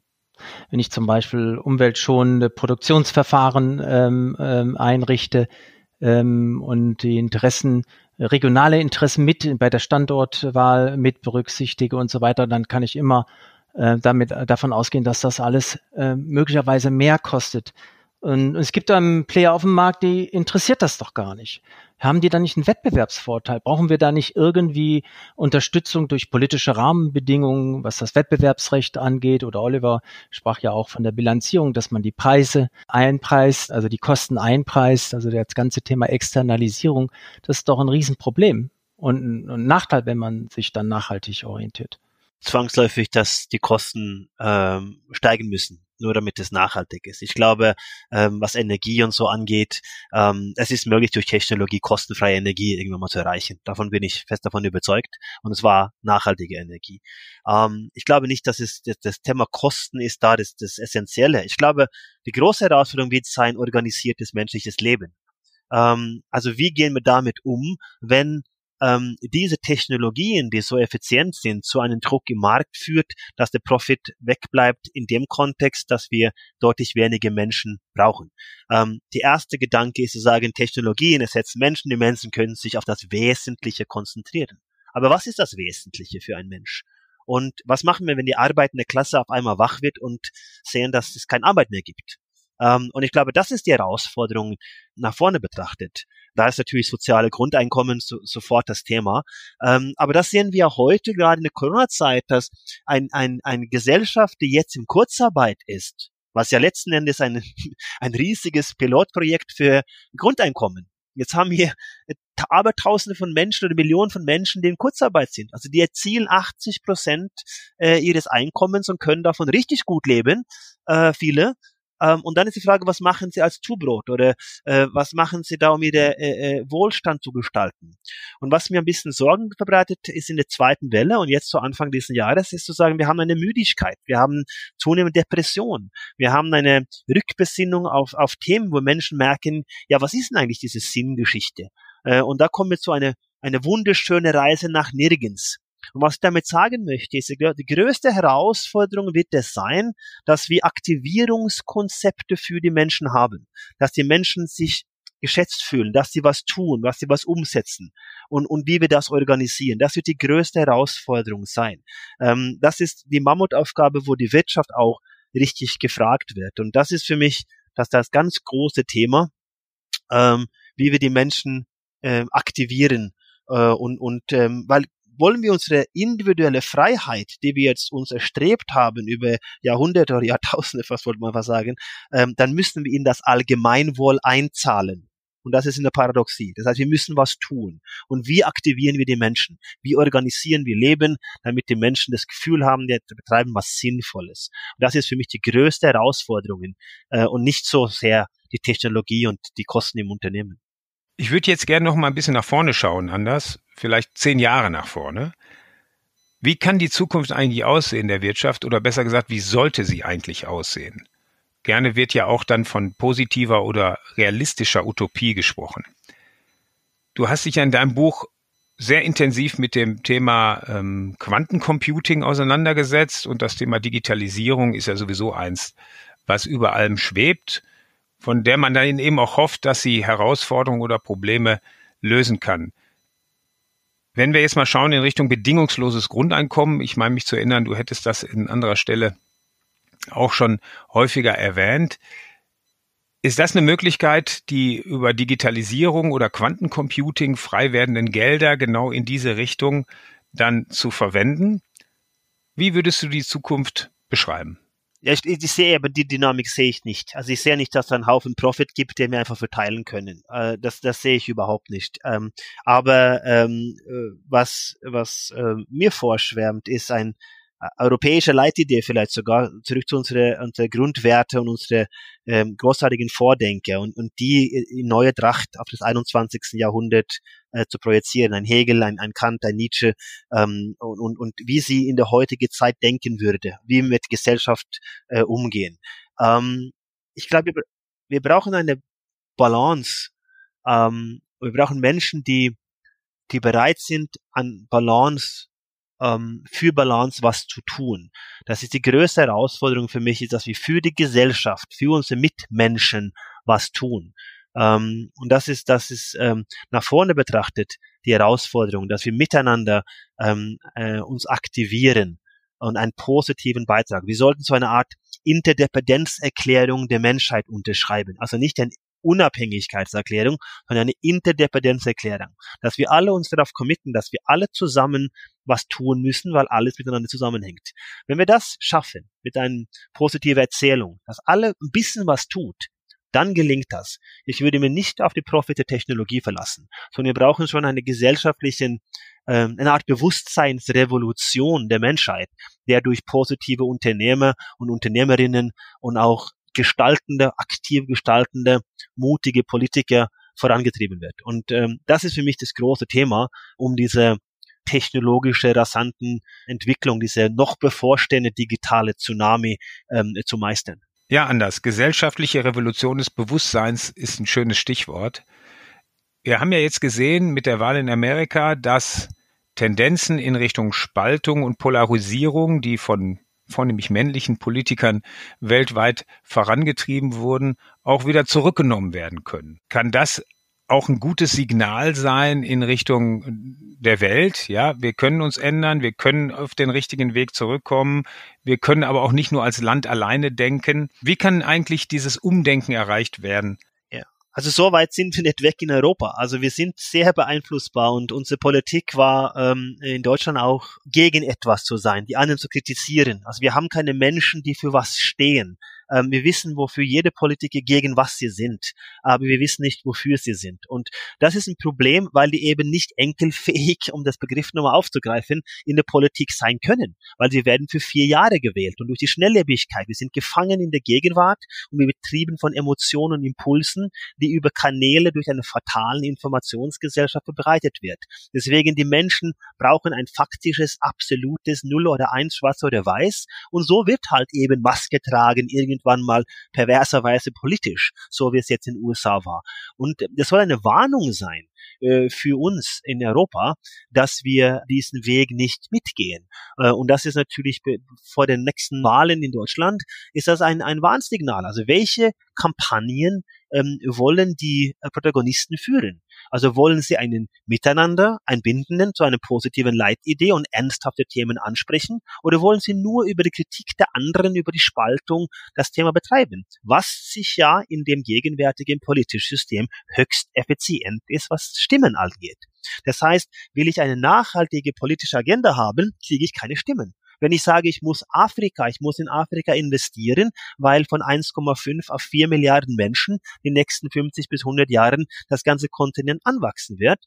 Wenn ich zum Beispiel umweltschonende Produktionsverfahren ähm, ähm, einrichte ähm, und die Interessen regionale Interessen mit bei der Standortwahl mit berücksichtige und so weiter, dann kann ich immer äh, damit davon ausgehen, dass das alles äh, möglicherweise mehr kostet. Und es gibt einen Player auf dem Markt, die interessiert das doch gar nicht. Haben die da nicht einen Wettbewerbsvorteil? Brauchen wir da nicht irgendwie Unterstützung durch politische Rahmenbedingungen, was das Wettbewerbsrecht angeht? Oder Oliver sprach ja auch von der Bilanzierung, dass man die Preise einpreist, also die Kosten einpreist, also das ganze Thema Externalisierung. Das ist doch ein Riesenproblem und ein Nachteil, wenn man sich dann nachhaltig orientiert zwangsläufig, dass die Kosten ähm, steigen müssen, nur damit es nachhaltig ist. Ich glaube, ähm, was Energie und so angeht, ähm, es ist möglich, durch Technologie kostenfreie Energie irgendwann mal zu erreichen. Davon bin ich fest davon überzeugt. Und es war nachhaltige Energie. Ähm, ich glaube nicht, dass es das, das Thema Kosten ist da das, das Essentielle. Ich glaube, die große Herausforderung wird sein, organisiertes menschliches Leben. Ähm, also wie gehen wir damit um, wenn ähm, diese Technologien, die so effizient sind, zu einem Druck im Markt führt, dass der Profit wegbleibt in dem Kontext, dass wir deutlich weniger Menschen brauchen. Ähm, die erste Gedanke ist zu sagen, Technologien ersetzen Menschen, die Menschen können sich auf das Wesentliche konzentrieren. Aber was ist das Wesentliche für einen Mensch? Und was machen wir, wenn die arbeitende Klasse auf einmal wach wird und sehen, dass es keine Arbeit mehr gibt? Ähm, und ich glaube, das ist die Herausforderung nach vorne betrachtet. Da ist natürlich soziale Grundeinkommen so, sofort das Thema. Ähm, aber das sehen wir heute gerade in der Corona-Zeit, dass ein, ein, eine Gesellschaft, die jetzt in Kurzarbeit ist, was ja letzten Endes ein, ein riesiges Pilotprojekt für Grundeinkommen. Jetzt haben wir aber Tausende von Menschen oder Millionen von Menschen, die in Kurzarbeit sind. Also die erzielen 80 Prozent äh, ihres Einkommens und können davon richtig gut leben, äh, viele. Ähm, und dann ist die Frage, was machen Sie als Zubrot oder äh, was machen Sie da, um Ihre äh, äh, Wohlstand zu gestalten? Und was mir ein bisschen Sorgen verbreitet, ist in der zweiten Welle und jetzt zu Anfang dieses Jahres, ist zu sagen, wir haben eine Müdigkeit, wir haben zunehmend Depression, wir haben eine Rückbesinnung auf, auf Themen, wo Menschen merken, ja, was ist denn eigentlich diese Sinngeschichte? Äh, und da kommen wir zu einer eine wunderschöne Reise nach nirgends. Und was ich damit sagen möchte, ist, die größte Herausforderung wird es sein, dass wir Aktivierungskonzepte für die Menschen haben, dass die Menschen sich geschätzt fühlen, dass sie was tun, dass sie was umsetzen und, und wie wir das organisieren. Das wird die größte Herausforderung sein. Ähm, das ist die Mammutaufgabe, wo die Wirtschaft auch richtig gefragt wird. Und das ist für mich das, das ganz große Thema, ähm, wie wir die Menschen äh, aktivieren. Äh, und und ähm, weil wollen wir unsere individuelle Freiheit, die wir jetzt uns erstrebt haben über Jahrhunderte oder Jahrtausende, was wollte man was sagen, ähm, dann müssen wir in das Allgemeinwohl einzahlen. Und das ist in der Paradoxie. Das heißt, wir müssen was tun. Und wie aktivieren wir die Menschen? Wie organisieren wir Leben, damit die Menschen das Gefühl haben, wir betreiben was Sinnvolles? Und das ist für mich die größte Herausforderung äh, und nicht so sehr die Technologie und die Kosten im Unternehmen. Ich würde jetzt gerne noch mal ein bisschen nach vorne schauen, anders, vielleicht zehn Jahre nach vorne. Wie kann die Zukunft eigentlich aussehen der Wirtschaft oder besser gesagt, wie sollte sie eigentlich aussehen? Gerne wird ja auch dann von positiver oder realistischer Utopie gesprochen. Du hast dich ja in deinem Buch sehr intensiv mit dem Thema ähm, Quantencomputing auseinandergesetzt und das Thema Digitalisierung ist ja sowieso eins, was über allem schwebt von der man dann eben auch hofft, dass sie Herausforderungen oder Probleme lösen kann. Wenn wir jetzt mal schauen in Richtung bedingungsloses Grundeinkommen, ich meine mich zu erinnern, du hättest das in anderer Stelle auch schon häufiger erwähnt. Ist das eine Möglichkeit, die über Digitalisierung oder Quantencomputing frei werdenden Gelder genau in diese Richtung dann zu verwenden? Wie würdest du die Zukunft beschreiben? Ja, ich, ich sehe aber die Dynamik sehe ich nicht. Also ich sehe nicht, dass es einen Haufen Profit gibt, den wir einfach verteilen können. Äh, das, das sehe ich überhaupt nicht. Ähm, aber ähm, äh, was, was äh, mir vorschwärmt, ist ein europäische Leitidee vielleicht sogar, zurück zu unsere, unsere Grundwerte und unsere ähm, großartigen Vordenker und, und die in neue Tracht auf das 21. Jahrhundert äh, zu projizieren. Ein Hegel, ein, ein Kant, ein Nietzsche ähm, und, und, und wie sie in der heutigen Zeit denken würde, wie mit Gesellschaft äh, umgehen. Ähm, ich glaube, wir, wir brauchen eine Balance. Ähm, wir brauchen Menschen, die, die bereit sind, an Balance ähm, für Balance was zu tun. Das ist die größte Herausforderung für mich, ist, dass wir für die Gesellschaft, für unsere Mitmenschen was tun. Ähm, und das ist, das ist ähm, nach vorne betrachtet die Herausforderung, dass wir miteinander ähm, äh, uns aktivieren und einen positiven Beitrag. Wir sollten so eine Art Interdependenzerklärung der Menschheit unterschreiben. Also nicht eine Unabhängigkeitserklärung, sondern eine Interdependenzerklärung. Dass wir alle uns darauf committen, dass wir alle zusammen was tun müssen, weil alles miteinander zusammenhängt. Wenn wir das schaffen, mit einer positiven Erzählung, dass alle ein bisschen was tut, dann gelingt das. Ich würde mir nicht auf die Profit der Technologie verlassen, sondern wir brauchen schon eine gesellschaftliche, ähm, eine Art Bewusstseinsrevolution der Menschheit, der durch positive Unternehmer und Unternehmerinnen und auch gestaltende, aktiv gestaltende, mutige Politiker vorangetrieben wird. Und ähm, das ist für mich das große Thema, um diese technologische, rasanten Entwicklung, diese noch bevorstehende digitale Tsunami ähm, zu meistern. Ja, anders. Gesellschaftliche Revolution des Bewusstseins ist ein schönes Stichwort. Wir haben ja jetzt gesehen mit der Wahl in Amerika, dass Tendenzen in Richtung Spaltung und Polarisierung, die von vornehmlich männlichen Politikern weltweit vorangetrieben wurden, auch wieder zurückgenommen werden können. Kann das auch ein gutes Signal sein in Richtung der Welt. Ja, wir können uns ändern, wir können auf den richtigen Weg zurückkommen. Wir können aber auch nicht nur als Land alleine denken. Wie kann eigentlich dieses Umdenken erreicht werden? Also so weit sind wir nicht weg in Europa. Also wir sind sehr beeinflussbar und unsere Politik war ähm, in Deutschland auch gegen etwas zu sein, die anderen zu kritisieren. Also wir haben keine Menschen, die für was stehen. Ähm, wir wissen, wofür jede Politiker gegen was sie sind, aber wir wissen nicht, wofür sie sind. Und das ist ein Problem, weil die eben nicht enkelfähig, um das Begriff nochmal aufzugreifen, in der Politik sein können, weil sie werden für vier Jahre gewählt und durch die Schnelllebigkeit, wir sind gefangen in der Gegenwart und wir betrieben von Emotionen und Impulsen, die über Kanäle durch eine fatalen Informationsgesellschaft verbreitet wird. Deswegen die Menschen brauchen ein faktisches, absolutes Null oder Eins, Schwarz oder Weiß und so wird halt eben Maske tragen, irgendwie irgendwann mal perverserweise politisch, so wie es jetzt in den USA war. Und das soll eine Warnung sein äh, für uns in Europa, dass wir diesen Weg nicht mitgehen. Äh, und das ist natürlich vor den nächsten Wahlen in Deutschland, ist das ein, ein Warnsignal. Also welche Kampagnen ähm, wollen die äh, Protagonisten führen? Also wollen sie einen Miteinander, ein Bindenden zu einer positiven Leitidee und ernsthafte Themen ansprechen oder wollen sie nur über die Kritik der anderen, über die Spaltung das Thema betreiben? Was sich ja in dem gegenwärtigen politischen System höchst effizient ist, was Stimmen angeht. Das heißt, will ich eine nachhaltige politische Agenda haben, kriege ich keine Stimmen. Wenn ich sage, ich muss Afrika, ich muss in Afrika investieren, weil von 1,5 auf 4 Milliarden Menschen die nächsten 50 bis 100 Jahren das ganze Kontinent anwachsen wird,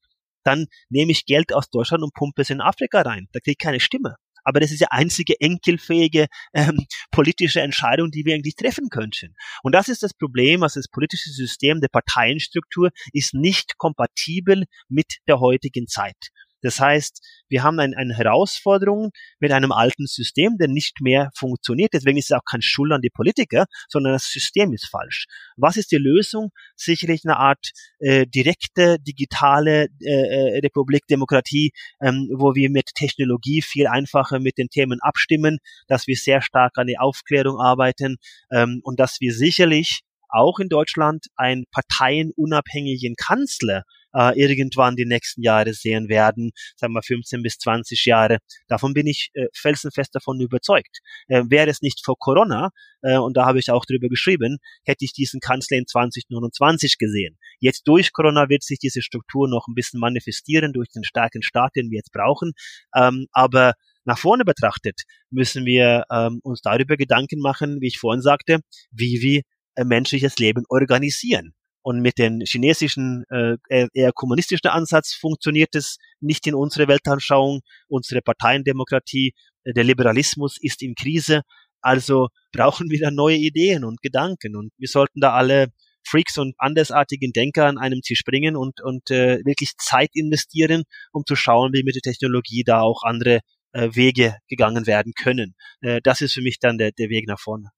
dann nehme ich Geld aus Deutschland und pumpe es in Afrika rein. Da kriege ich keine Stimme. Aber das ist die einzige enkelfähige ähm, politische Entscheidung, die wir eigentlich treffen könnten. Und das ist das Problem, also das politische System der Parteienstruktur ist nicht kompatibel mit der heutigen Zeit. Das heißt, wir haben ein, eine Herausforderung mit einem alten System, der nicht mehr funktioniert. Deswegen ist es auch kein Schuld an die Politiker, sondern das System ist falsch. Was ist die Lösung? Sicherlich eine Art äh, direkte digitale äh, äh Republik, Demokratie, ähm, wo wir mit Technologie viel einfacher mit den Themen abstimmen, dass wir sehr stark an die Aufklärung arbeiten ähm, und dass wir sicherlich auch in Deutschland einen parteienunabhängigen Kanzler äh, irgendwann die nächsten Jahre sehen werden, sagen wir 15 bis 20 Jahre. Davon bin ich äh, felsenfest davon überzeugt. Äh, wäre es nicht vor Corona, äh, und da habe ich auch drüber geschrieben, hätte ich diesen Kanzler in 2029 gesehen. Jetzt durch Corona wird sich diese Struktur noch ein bisschen manifestieren durch den starken Staat, den wir jetzt brauchen. Ähm, aber nach vorne betrachtet müssen wir ähm, uns darüber Gedanken machen, wie ich vorhin sagte, wie wir menschliches Leben organisieren. Und mit dem chinesischen, äh, eher kommunistischen Ansatz funktioniert es nicht in unserer Weltanschauung. Unsere Parteiendemokratie, äh, der Liberalismus ist in Krise. Also brauchen wir da neue Ideen und Gedanken. Und wir sollten da alle Freaks und andersartigen Denker an einem Tisch bringen und, und äh, wirklich Zeit investieren, um zu schauen, wie mit der Technologie da auch andere äh, Wege gegangen werden können. Äh, das ist für mich dann der, der Weg nach vorne.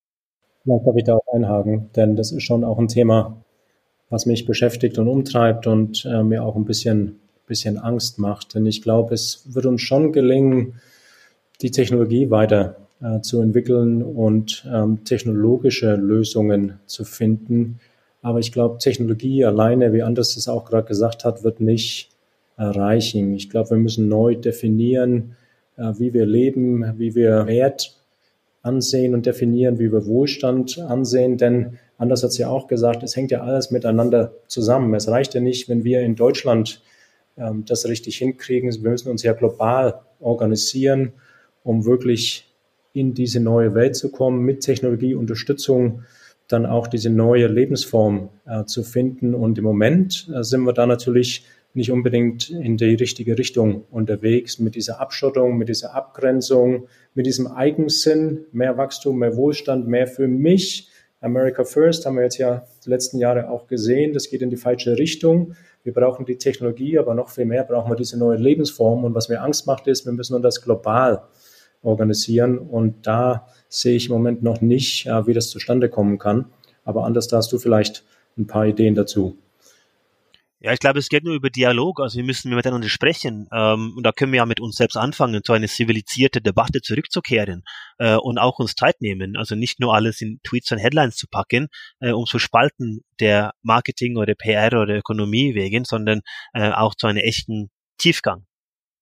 Vielleicht darf ich da auch einhaken, denn das ist schon auch ein Thema, was mich beschäftigt und umtreibt und äh, mir auch ein bisschen, bisschen Angst macht. Denn ich glaube, es wird uns schon gelingen, die Technologie weiter äh, zu entwickeln und ähm, technologische Lösungen zu finden. Aber ich glaube, Technologie alleine, wie Anders es auch gerade gesagt hat, wird nicht erreichen. Ich glaube, wir müssen neu definieren, äh, wie wir leben, wie wir Wert ansehen und definieren, wie wir Wohlstand ansehen, denn anders hat es ja auch gesagt, es hängt ja alles miteinander zusammen. Es reicht ja nicht, wenn wir in Deutschland ähm, das richtig hinkriegen. Wir müssen uns ja global organisieren, um wirklich in diese neue Welt zu kommen, mit Technologieunterstützung dann auch diese neue Lebensform äh, zu finden. Und im Moment äh, sind wir da natürlich nicht unbedingt in die richtige Richtung unterwegs mit dieser Abschottung, mit dieser Abgrenzung, mit diesem Eigensinn, mehr Wachstum, mehr Wohlstand, mehr für mich. America First haben wir jetzt ja die letzten Jahre auch gesehen. Das geht in die falsche Richtung. Wir brauchen die Technologie, aber noch viel mehr brauchen wir diese neue Lebensform. Und was mir Angst macht, ist, wir müssen das global organisieren. Und da sehe ich im Moment noch nicht, wie das zustande kommen kann. Aber anders, da hast du vielleicht ein paar Ideen dazu. Ja, ich glaube, es geht nur über Dialog. Also wir müssen miteinander sprechen. Ähm, und da können wir ja mit uns selbst anfangen, so eine zivilisierte Debatte zurückzukehren äh, und auch uns Zeit nehmen. Also nicht nur alles in Tweets und Headlines zu packen, äh, um zu spalten der Marketing oder PR oder Ökonomie wegen, sondern äh, auch zu einem echten Tiefgang.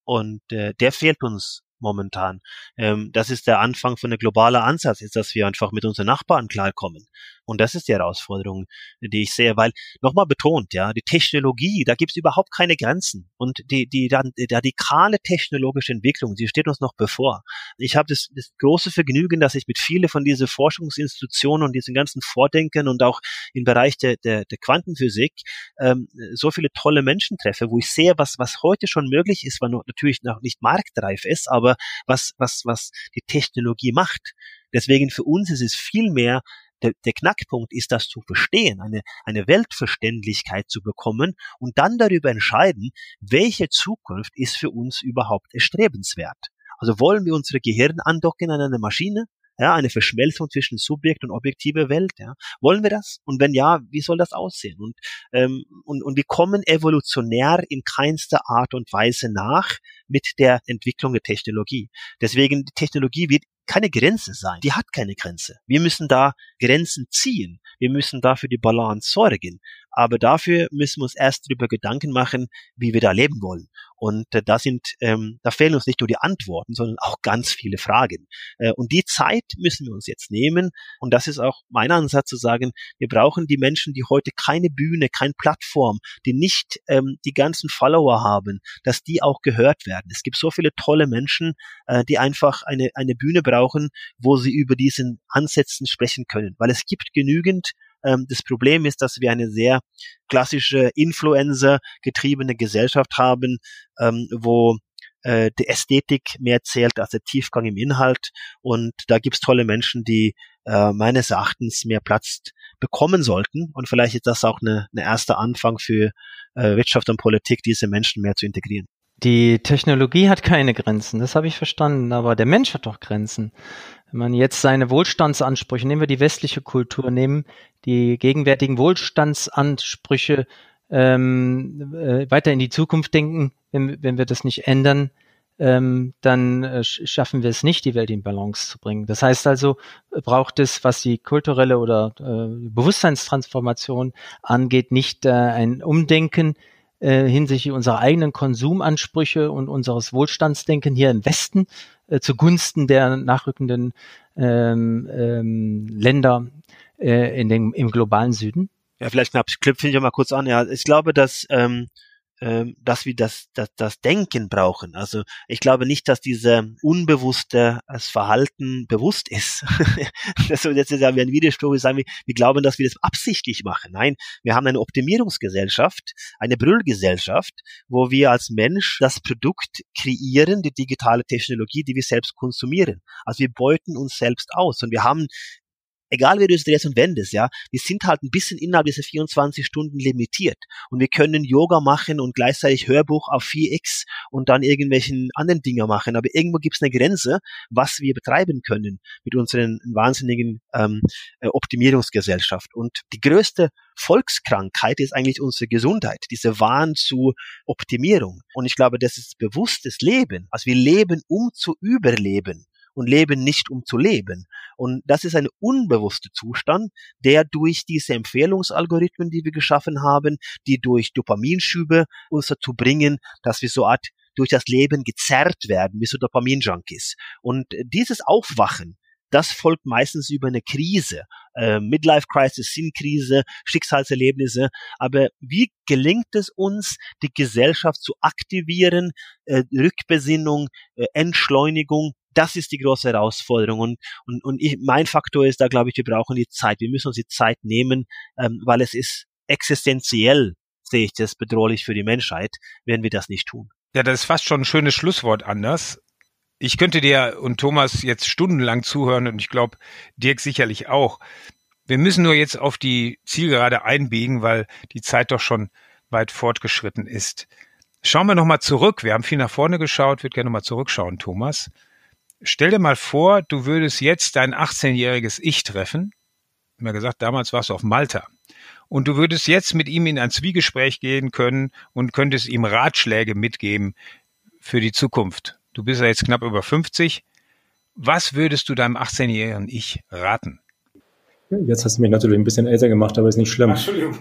Und äh, der fehlt uns momentan. Ähm, das ist der Anfang von einem globalen Ansatz, ist, dass wir einfach mit unseren Nachbarn klarkommen. Und das ist die Herausforderung, die ich sehe, weil nochmal betont, ja, die Technologie, da gibt es überhaupt keine Grenzen. Und die, die, die radikale technologische Entwicklung, die steht uns noch bevor. Ich habe das, das große Vergnügen, dass ich mit vielen von diesen Forschungsinstitutionen und diesen ganzen Vordenken und auch im Bereich der, der, der Quantenphysik ähm, so viele tolle Menschen treffe, wo ich sehe, was, was heute schon möglich ist, was natürlich noch nicht marktreif ist, aber was, was, was die Technologie macht. Deswegen für uns ist es viel mehr der, der Knackpunkt ist, das zu verstehen, eine, eine Weltverständlichkeit zu bekommen und dann darüber entscheiden, welche Zukunft ist für uns überhaupt erstrebenswert. Also wollen wir unsere Gehirn andocken an eine Maschine? Ja, eine Verschmelzung zwischen Subjekt und objektive Welt. Ja. Wollen wir das? Und wenn ja, wie soll das aussehen? Und, ähm, und, und wir kommen evolutionär in keinster Art und Weise nach mit der Entwicklung der Technologie. Deswegen, die Technologie wird keine Grenze sein. Die hat keine Grenze. Wir müssen da Grenzen ziehen. Wir müssen dafür die Balance sorgen. Aber dafür müssen wir uns erst darüber Gedanken machen, wie wir da leben wollen. Und äh, da sind, ähm, da fehlen uns nicht nur die Antworten, sondern auch ganz viele Fragen. Äh, und die Zeit müssen wir uns jetzt nehmen. Und das ist auch mein Ansatz zu sagen, wir brauchen die Menschen, die heute keine Bühne, keine Plattform, die nicht ähm, die ganzen Follower haben, dass die auch gehört werden. Es gibt so viele tolle Menschen, äh, die einfach eine, eine Bühne brauchen, wo sie über diesen Ansätzen sprechen können. Weil es gibt genügend ähm, das Problem ist, dass wir eine sehr klassische Influencer-getriebene Gesellschaft haben, ähm, wo äh, die Ästhetik mehr zählt als der Tiefgang im Inhalt. Und da gibt's tolle Menschen, die äh, meines Erachtens mehr Platz bekommen sollten. Und vielleicht ist das auch eine, eine erster Anfang für äh, Wirtschaft und Politik, diese Menschen mehr zu integrieren. Die Technologie hat keine Grenzen, das habe ich verstanden, aber der Mensch hat doch Grenzen. Wenn man jetzt seine Wohlstandsansprüche, nehmen wir die westliche Kultur, nehmen die gegenwärtigen Wohlstandsansprüche ähm, äh, weiter in die Zukunft denken, wenn, wenn wir das nicht ändern, ähm, dann äh, schaffen wir es nicht, die Welt in Balance zu bringen. Das heißt also, braucht es, was die kulturelle oder äh, Bewusstseinstransformation angeht, nicht äh, ein Umdenken äh, hinsichtlich unserer eigenen Konsumansprüche und unseres Wohlstandsdenken hier im Westen äh, zugunsten der nachrückenden ähm, ähm, Länder äh, in den, im globalen Süden? Ja, vielleicht knüpfe ich mal kurz an. Ja, ich glaube, dass ähm, ähm, dass wir das, das, das Denken brauchen. Also ich glaube nicht, dass diese unbewusste das Verhalten bewusst ist. das soll jetzt ja wie ein Widerspruch sagen, wir, wir glauben, dass wir das absichtlich machen. Nein, wir haben eine Optimierungsgesellschaft, eine Brüllgesellschaft, wo wir als Mensch das Produkt kreieren, die digitale Technologie, die wir selbst konsumieren. Also wir beuten uns selbst aus und wir haben egal wie du es drehst und wendest, ja, wir sind halt ein bisschen innerhalb dieser 24 Stunden limitiert. Und wir können Yoga machen und gleichzeitig Hörbuch auf 4x und dann irgendwelchen anderen Dinger machen. Aber irgendwo gibt es eine Grenze, was wir betreiben können mit unseren wahnsinnigen ähm, äh, Optimierungsgesellschaft. Und die größte Volkskrankheit ist eigentlich unsere Gesundheit, diese Wahn zu Optimierung. Und ich glaube, das ist bewusstes Leben. Also wir leben, um zu überleben und leben nicht um zu leben. Und das ist ein unbewusster Zustand, der durch diese Empfehlungsalgorithmen, die wir geschaffen haben, die durch Dopaminschübe uns dazu bringen, dass wir so Art durch das Leben gezerrt werden, wie so Dopamin-Junkies. Und dieses Aufwachen, das folgt meistens über eine Krise, äh, Midlife-Crisis, Sinnkrise, Schicksalserlebnisse. Aber wie gelingt es uns, die Gesellschaft zu aktivieren, äh, Rückbesinnung, äh, Entschleunigung, das ist die große Herausforderung. Und, und, und ich, mein Faktor ist da, glaube ich, wir brauchen die Zeit. Wir müssen uns die Zeit nehmen, ähm, weil es ist existenziell, sehe ich das, bedrohlich für die Menschheit, wenn wir das nicht tun. Ja, das ist fast schon ein schönes Schlusswort anders. Ich könnte dir und Thomas jetzt stundenlang zuhören und ich glaube, Dirk sicherlich auch. Wir müssen nur jetzt auf die Zielgerade einbiegen, weil die Zeit doch schon weit fortgeschritten ist. Schauen wir nochmal zurück. Wir haben viel nach vorne geschaut, würde gerne nochmal zurückschauen, Thomas. Stell dir mal vor, du würdest jetzt dein 18-jähriges Ich treffen. Ich habe gesagt, damals warst du auf Malta. Und du würdest jetzt mit ihm in ein Zwiegespräch gehen können und könntest ihm Ratschläge mitgeben für die Zukunft. Du bist ja jetzt knapp über 50. Was würdest du deinem 18-jährigen Ich raten? Jetzt hast du mich natürlich ein bisschen älter gemacht, aber ist nicht schlimm. Entschuldigung.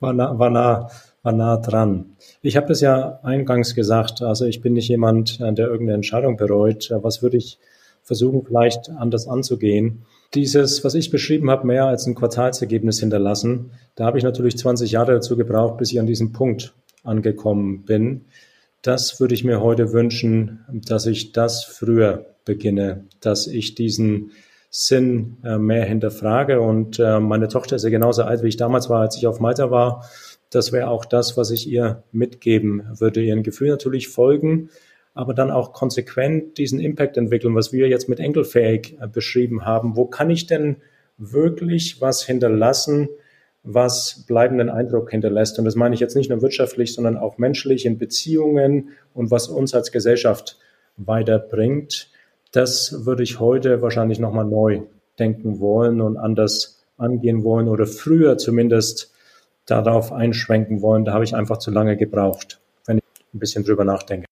war, nah, war, nah, war nah dran. Ich habe das ja eingangs gesagt. Also ich bin nicht jemand, der irgendeine Entscheidung bereut. Was würde ich versuchen, vielleicht anders anzugehen? Dieses, was ich beschrieben habe, mehr als ein Quartalsergebnis hinterlassen, da habe ich natürlich 20 Jahre dazu gebraucht, bis ich an diesem Punkt angekommen bin. Das würde ich mir heute wünschen, dass ich das früher beginne, dass ich diesen Sinn äh, mehr hinterfrage. Und äh, meine Tochter ist ja genauso alt, wie ich damals war, als ich auf Malta war. Das wäre auch das, was ich ihr mitgeben würde. Ihren Gefühl natürlich folgen, aber dann auch konsequent diesen Impact entwickeln, was wir jetzt mit Enkelfähig äh, beschrieben haben. Wo kann ich denn wirklich was hinterlassen, was bleibenden Eindruck hinterlässt. Und das meine ich jetzt nicht nur wirtschaftlich, sondern auch menschlich in Beziehungen und was uns als Gesellschaft weiterbringt. Das würde ich heute wahrscheinlich nochmal neu denken wollen und anders angehen wollen oder früher zumindest darauf einschränken wollen. Da habe ich einfach zu lange gebraucht, wenn ich ein bisschen drüber nachdenke.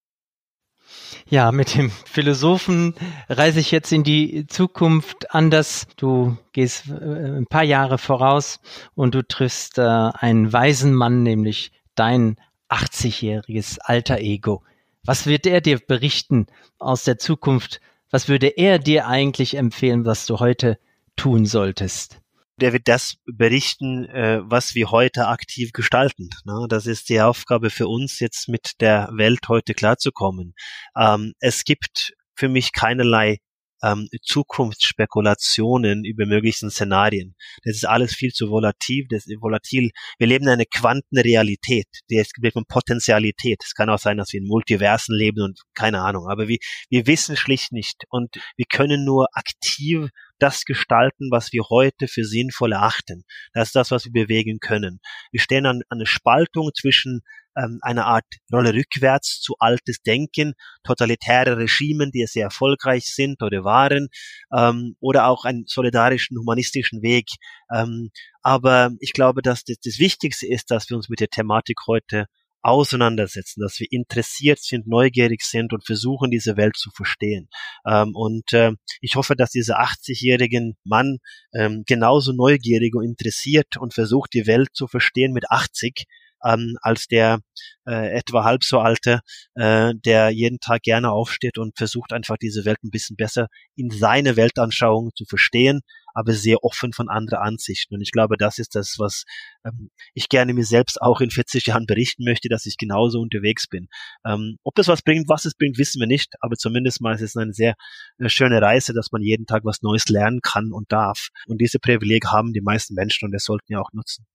Ja, mit dem Philosophen reise ich jetzt in die Zukunft anders. Du gehst äh, ein paar Jahre voraus und du triffst äh, einen weisen Mann, nämlich dein 80-jähriges alter Ego. Was wird er dir berichten aus der Zukunft? Was würde er dir eigentlich empfehlen, was du heute tun solltest? Der wird das berichten, äh, was wir heute aktiv gestalten. Ne? Das ist die Aufgabe für uns, jetzt mit der Welt heute klarzukommen. Ähm, es gibt für mich keinerlei ähm, Zukunftsspekulationen über möglichen Szenarien. Das ist alles viel zu volatil, das ist volatil. Wir leben in einer Quantenrealität, die ist von Potentialität. Es kann auch sein, dass wir in Multiversen leben und keine Ahnung, aber wir, wir wissen schlicht nicht und wir können nur aktiv das gestalten, was wir heute für sinnvoll erachten. Das ist das, was wir bewegen können. Wir stehen an, an einer Spaltung zwischen ähm, einer Art Rolle rückwärts zu altes Denken, totalitäre Regimen, die sehr erfolgreich sind oder waren, ähm, oder auch einen solidarischen, humanistischen Weg. Ähm, aber ich glaube, dass das, das Wichtigste ist, dass wir uns mit der Thematik heute auseinandersetzen, dass wir interessiert sind, neugierig sind und versuchen, diese Welt zu verstehen. Ähm, und äh, ich hoffe, dass dieser 80-jährigen Mann ähm, genauso neugierig und interessiert und versucht, die Welt zu verstehen mit 80, ähm, als der äh, etwa halb so alte, äh, der jeden Tag gerne aufsteht und versucht einfach diese Welt ein bisschen besser in seine Weltanschauung zu verstehen, aber sehr offen von anderen Ansichten. Und ich glaube, das ist das, was ähm, ich gerne mir selbst auch in 40 Jahren berichten möchte, dass ich genauso unterwegs bin. Ähm, ob das was bringt, was es bringt, wissen wir nicht, aber zumindest mal ist es eine sehr äh, schöne Reise, dass man jeden Tag was Neues lernen kann und darf. Und diese Privileg haben die meisten Menschen und das sollten wir auch nutzen.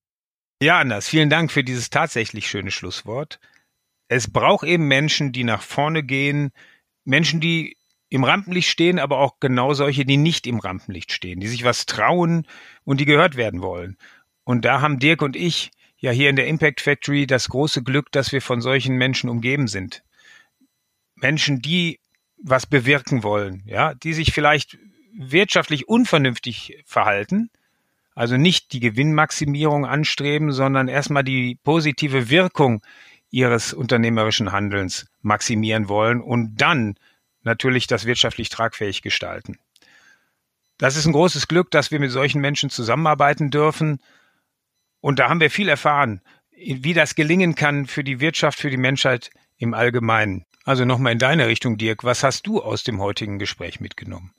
Ja, Anders, vielen Dank für dieses tatsächlich schöne Schlusswort. Es braucht eben Menschen, die nach vorne gehen, Menschen, die im Rampenlicht stehen, aber auch genau solche, die nicht im Rampenlicht stehen, die sich was trauen und die gehört werden wollen. Und da haben Dirk und ich ja hier in der Impact Factory das große Glück, dass wir von solchen Menschen umgeben sind. Menschen, die was bewirken wollen, ja, die sich vielleicht wirtschaftlich unvernünftig verhalten, also nicht die Gewinnmaximierung anstreben, sondern erstmal die positive Wirkung ihres unternehmerischen Handelns maximieren wollen und dann natürlich das wirtschaftlich tragfähig gestalten. Das ist ein großes Glück, dass wir mit solchen Menschen zusammenarbeiten dürfen. Und da haben wir viel erfahren, wie das gelingen kann für die Wirtschaft, für die Menschheit im Allgemeinen. Also nochmal in deine Richtung, Dirk. Was hast du aus dem heutigen Gespräch mitgenommen?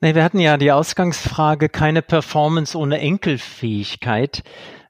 Nee, wir hatten ja die Ausgangsfrage, keine Performance ohne Enkelfähigkeit.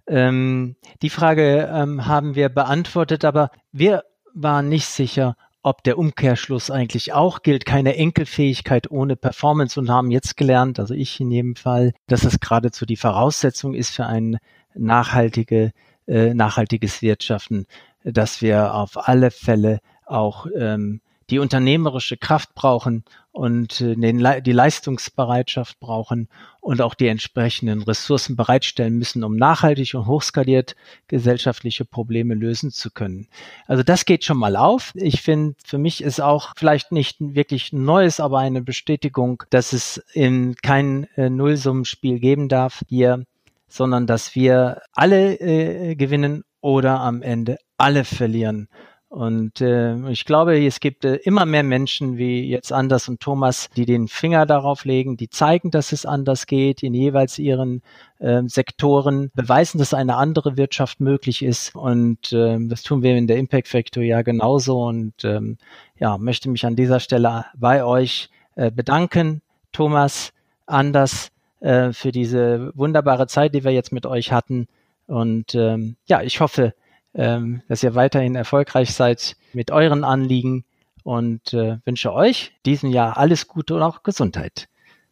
Ähm, die Frage ähm, haben wir beantwortet, aber wir waren nicht sicher, ob der Umkehrschluss eigentlich auch gilt, keine Enkelfähigkeit ohne Performance und haben jetzt gelernt, also ich in jedem Fall, dass es geradezu die Voraussetzung ist für ein nachhaltige, äh, nachhaltiges Wirtschaften, dass wir auf alle Fälle auch ähm, die unternehmerische Kraft brauchen und äh, den, die Leistungsbereitschaft brauchen und auch die entsprechenden Ressourcen bereitstellen müssen, um nachhaltig und hochskaliert gesellschaftliche Probleme lösen zu können. Also das geht schon mal auf. Ich finde, für mich ist auch vielleicht nicht wirklich Neues, aber eine Bestätigung, dass es in kein äh, Nullsummenspiel geben darf hier, sondern dass wir alle äh, gewinnen oder am Ende alle verlieren. Und äh, ich glaube, es gibt äh, immer mehr Menschen wie jetzt Anders und Thomas, die den Finger darauf legen, die zeigen, dass es anders geht, in jeweils ihren äh, Sektoren beweisen, dass eine andere Wirtschaft möglich ist. Und äh, das tun wir in der Impact Factory ja genauso. Und ähm, ja, möchte mich an dieser Stelle bei euch äh, bedanken, Thomas, Anders, äh, für diese wunderbare Zeit, die wir jetzt mit euch hatten. Und ähm, ja, ich hoffe, ähm, dass ihr weiterhin erfolgreich seid mit euren Anliegen und äh, wünsche euch diesem Jahr alles Gute und auch Gesundheit.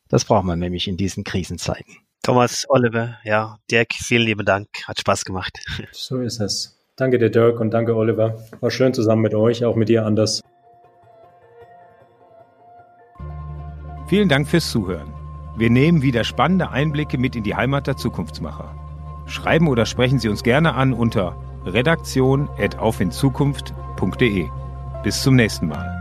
Das braucht man nämlich in diesen Krisenzeiten. Thomas, Oliver, ja, Dirk, vielen lieben Dank. Hat Spaß gemacht. So ist es. Danke dir, Dirk, und danke, Oliver. War schön zusammen mit euch, auch mit dir, Anders. Vielen Dank fürs Zuhören. Wir nehmen wieder spannende Einblicke mit in die Heimat der Zukunftsmacher. Schreiben oder sprechen Sie uns gerne an unter redaktion.aufinzukunft.de. Bis zum nächsten Mal.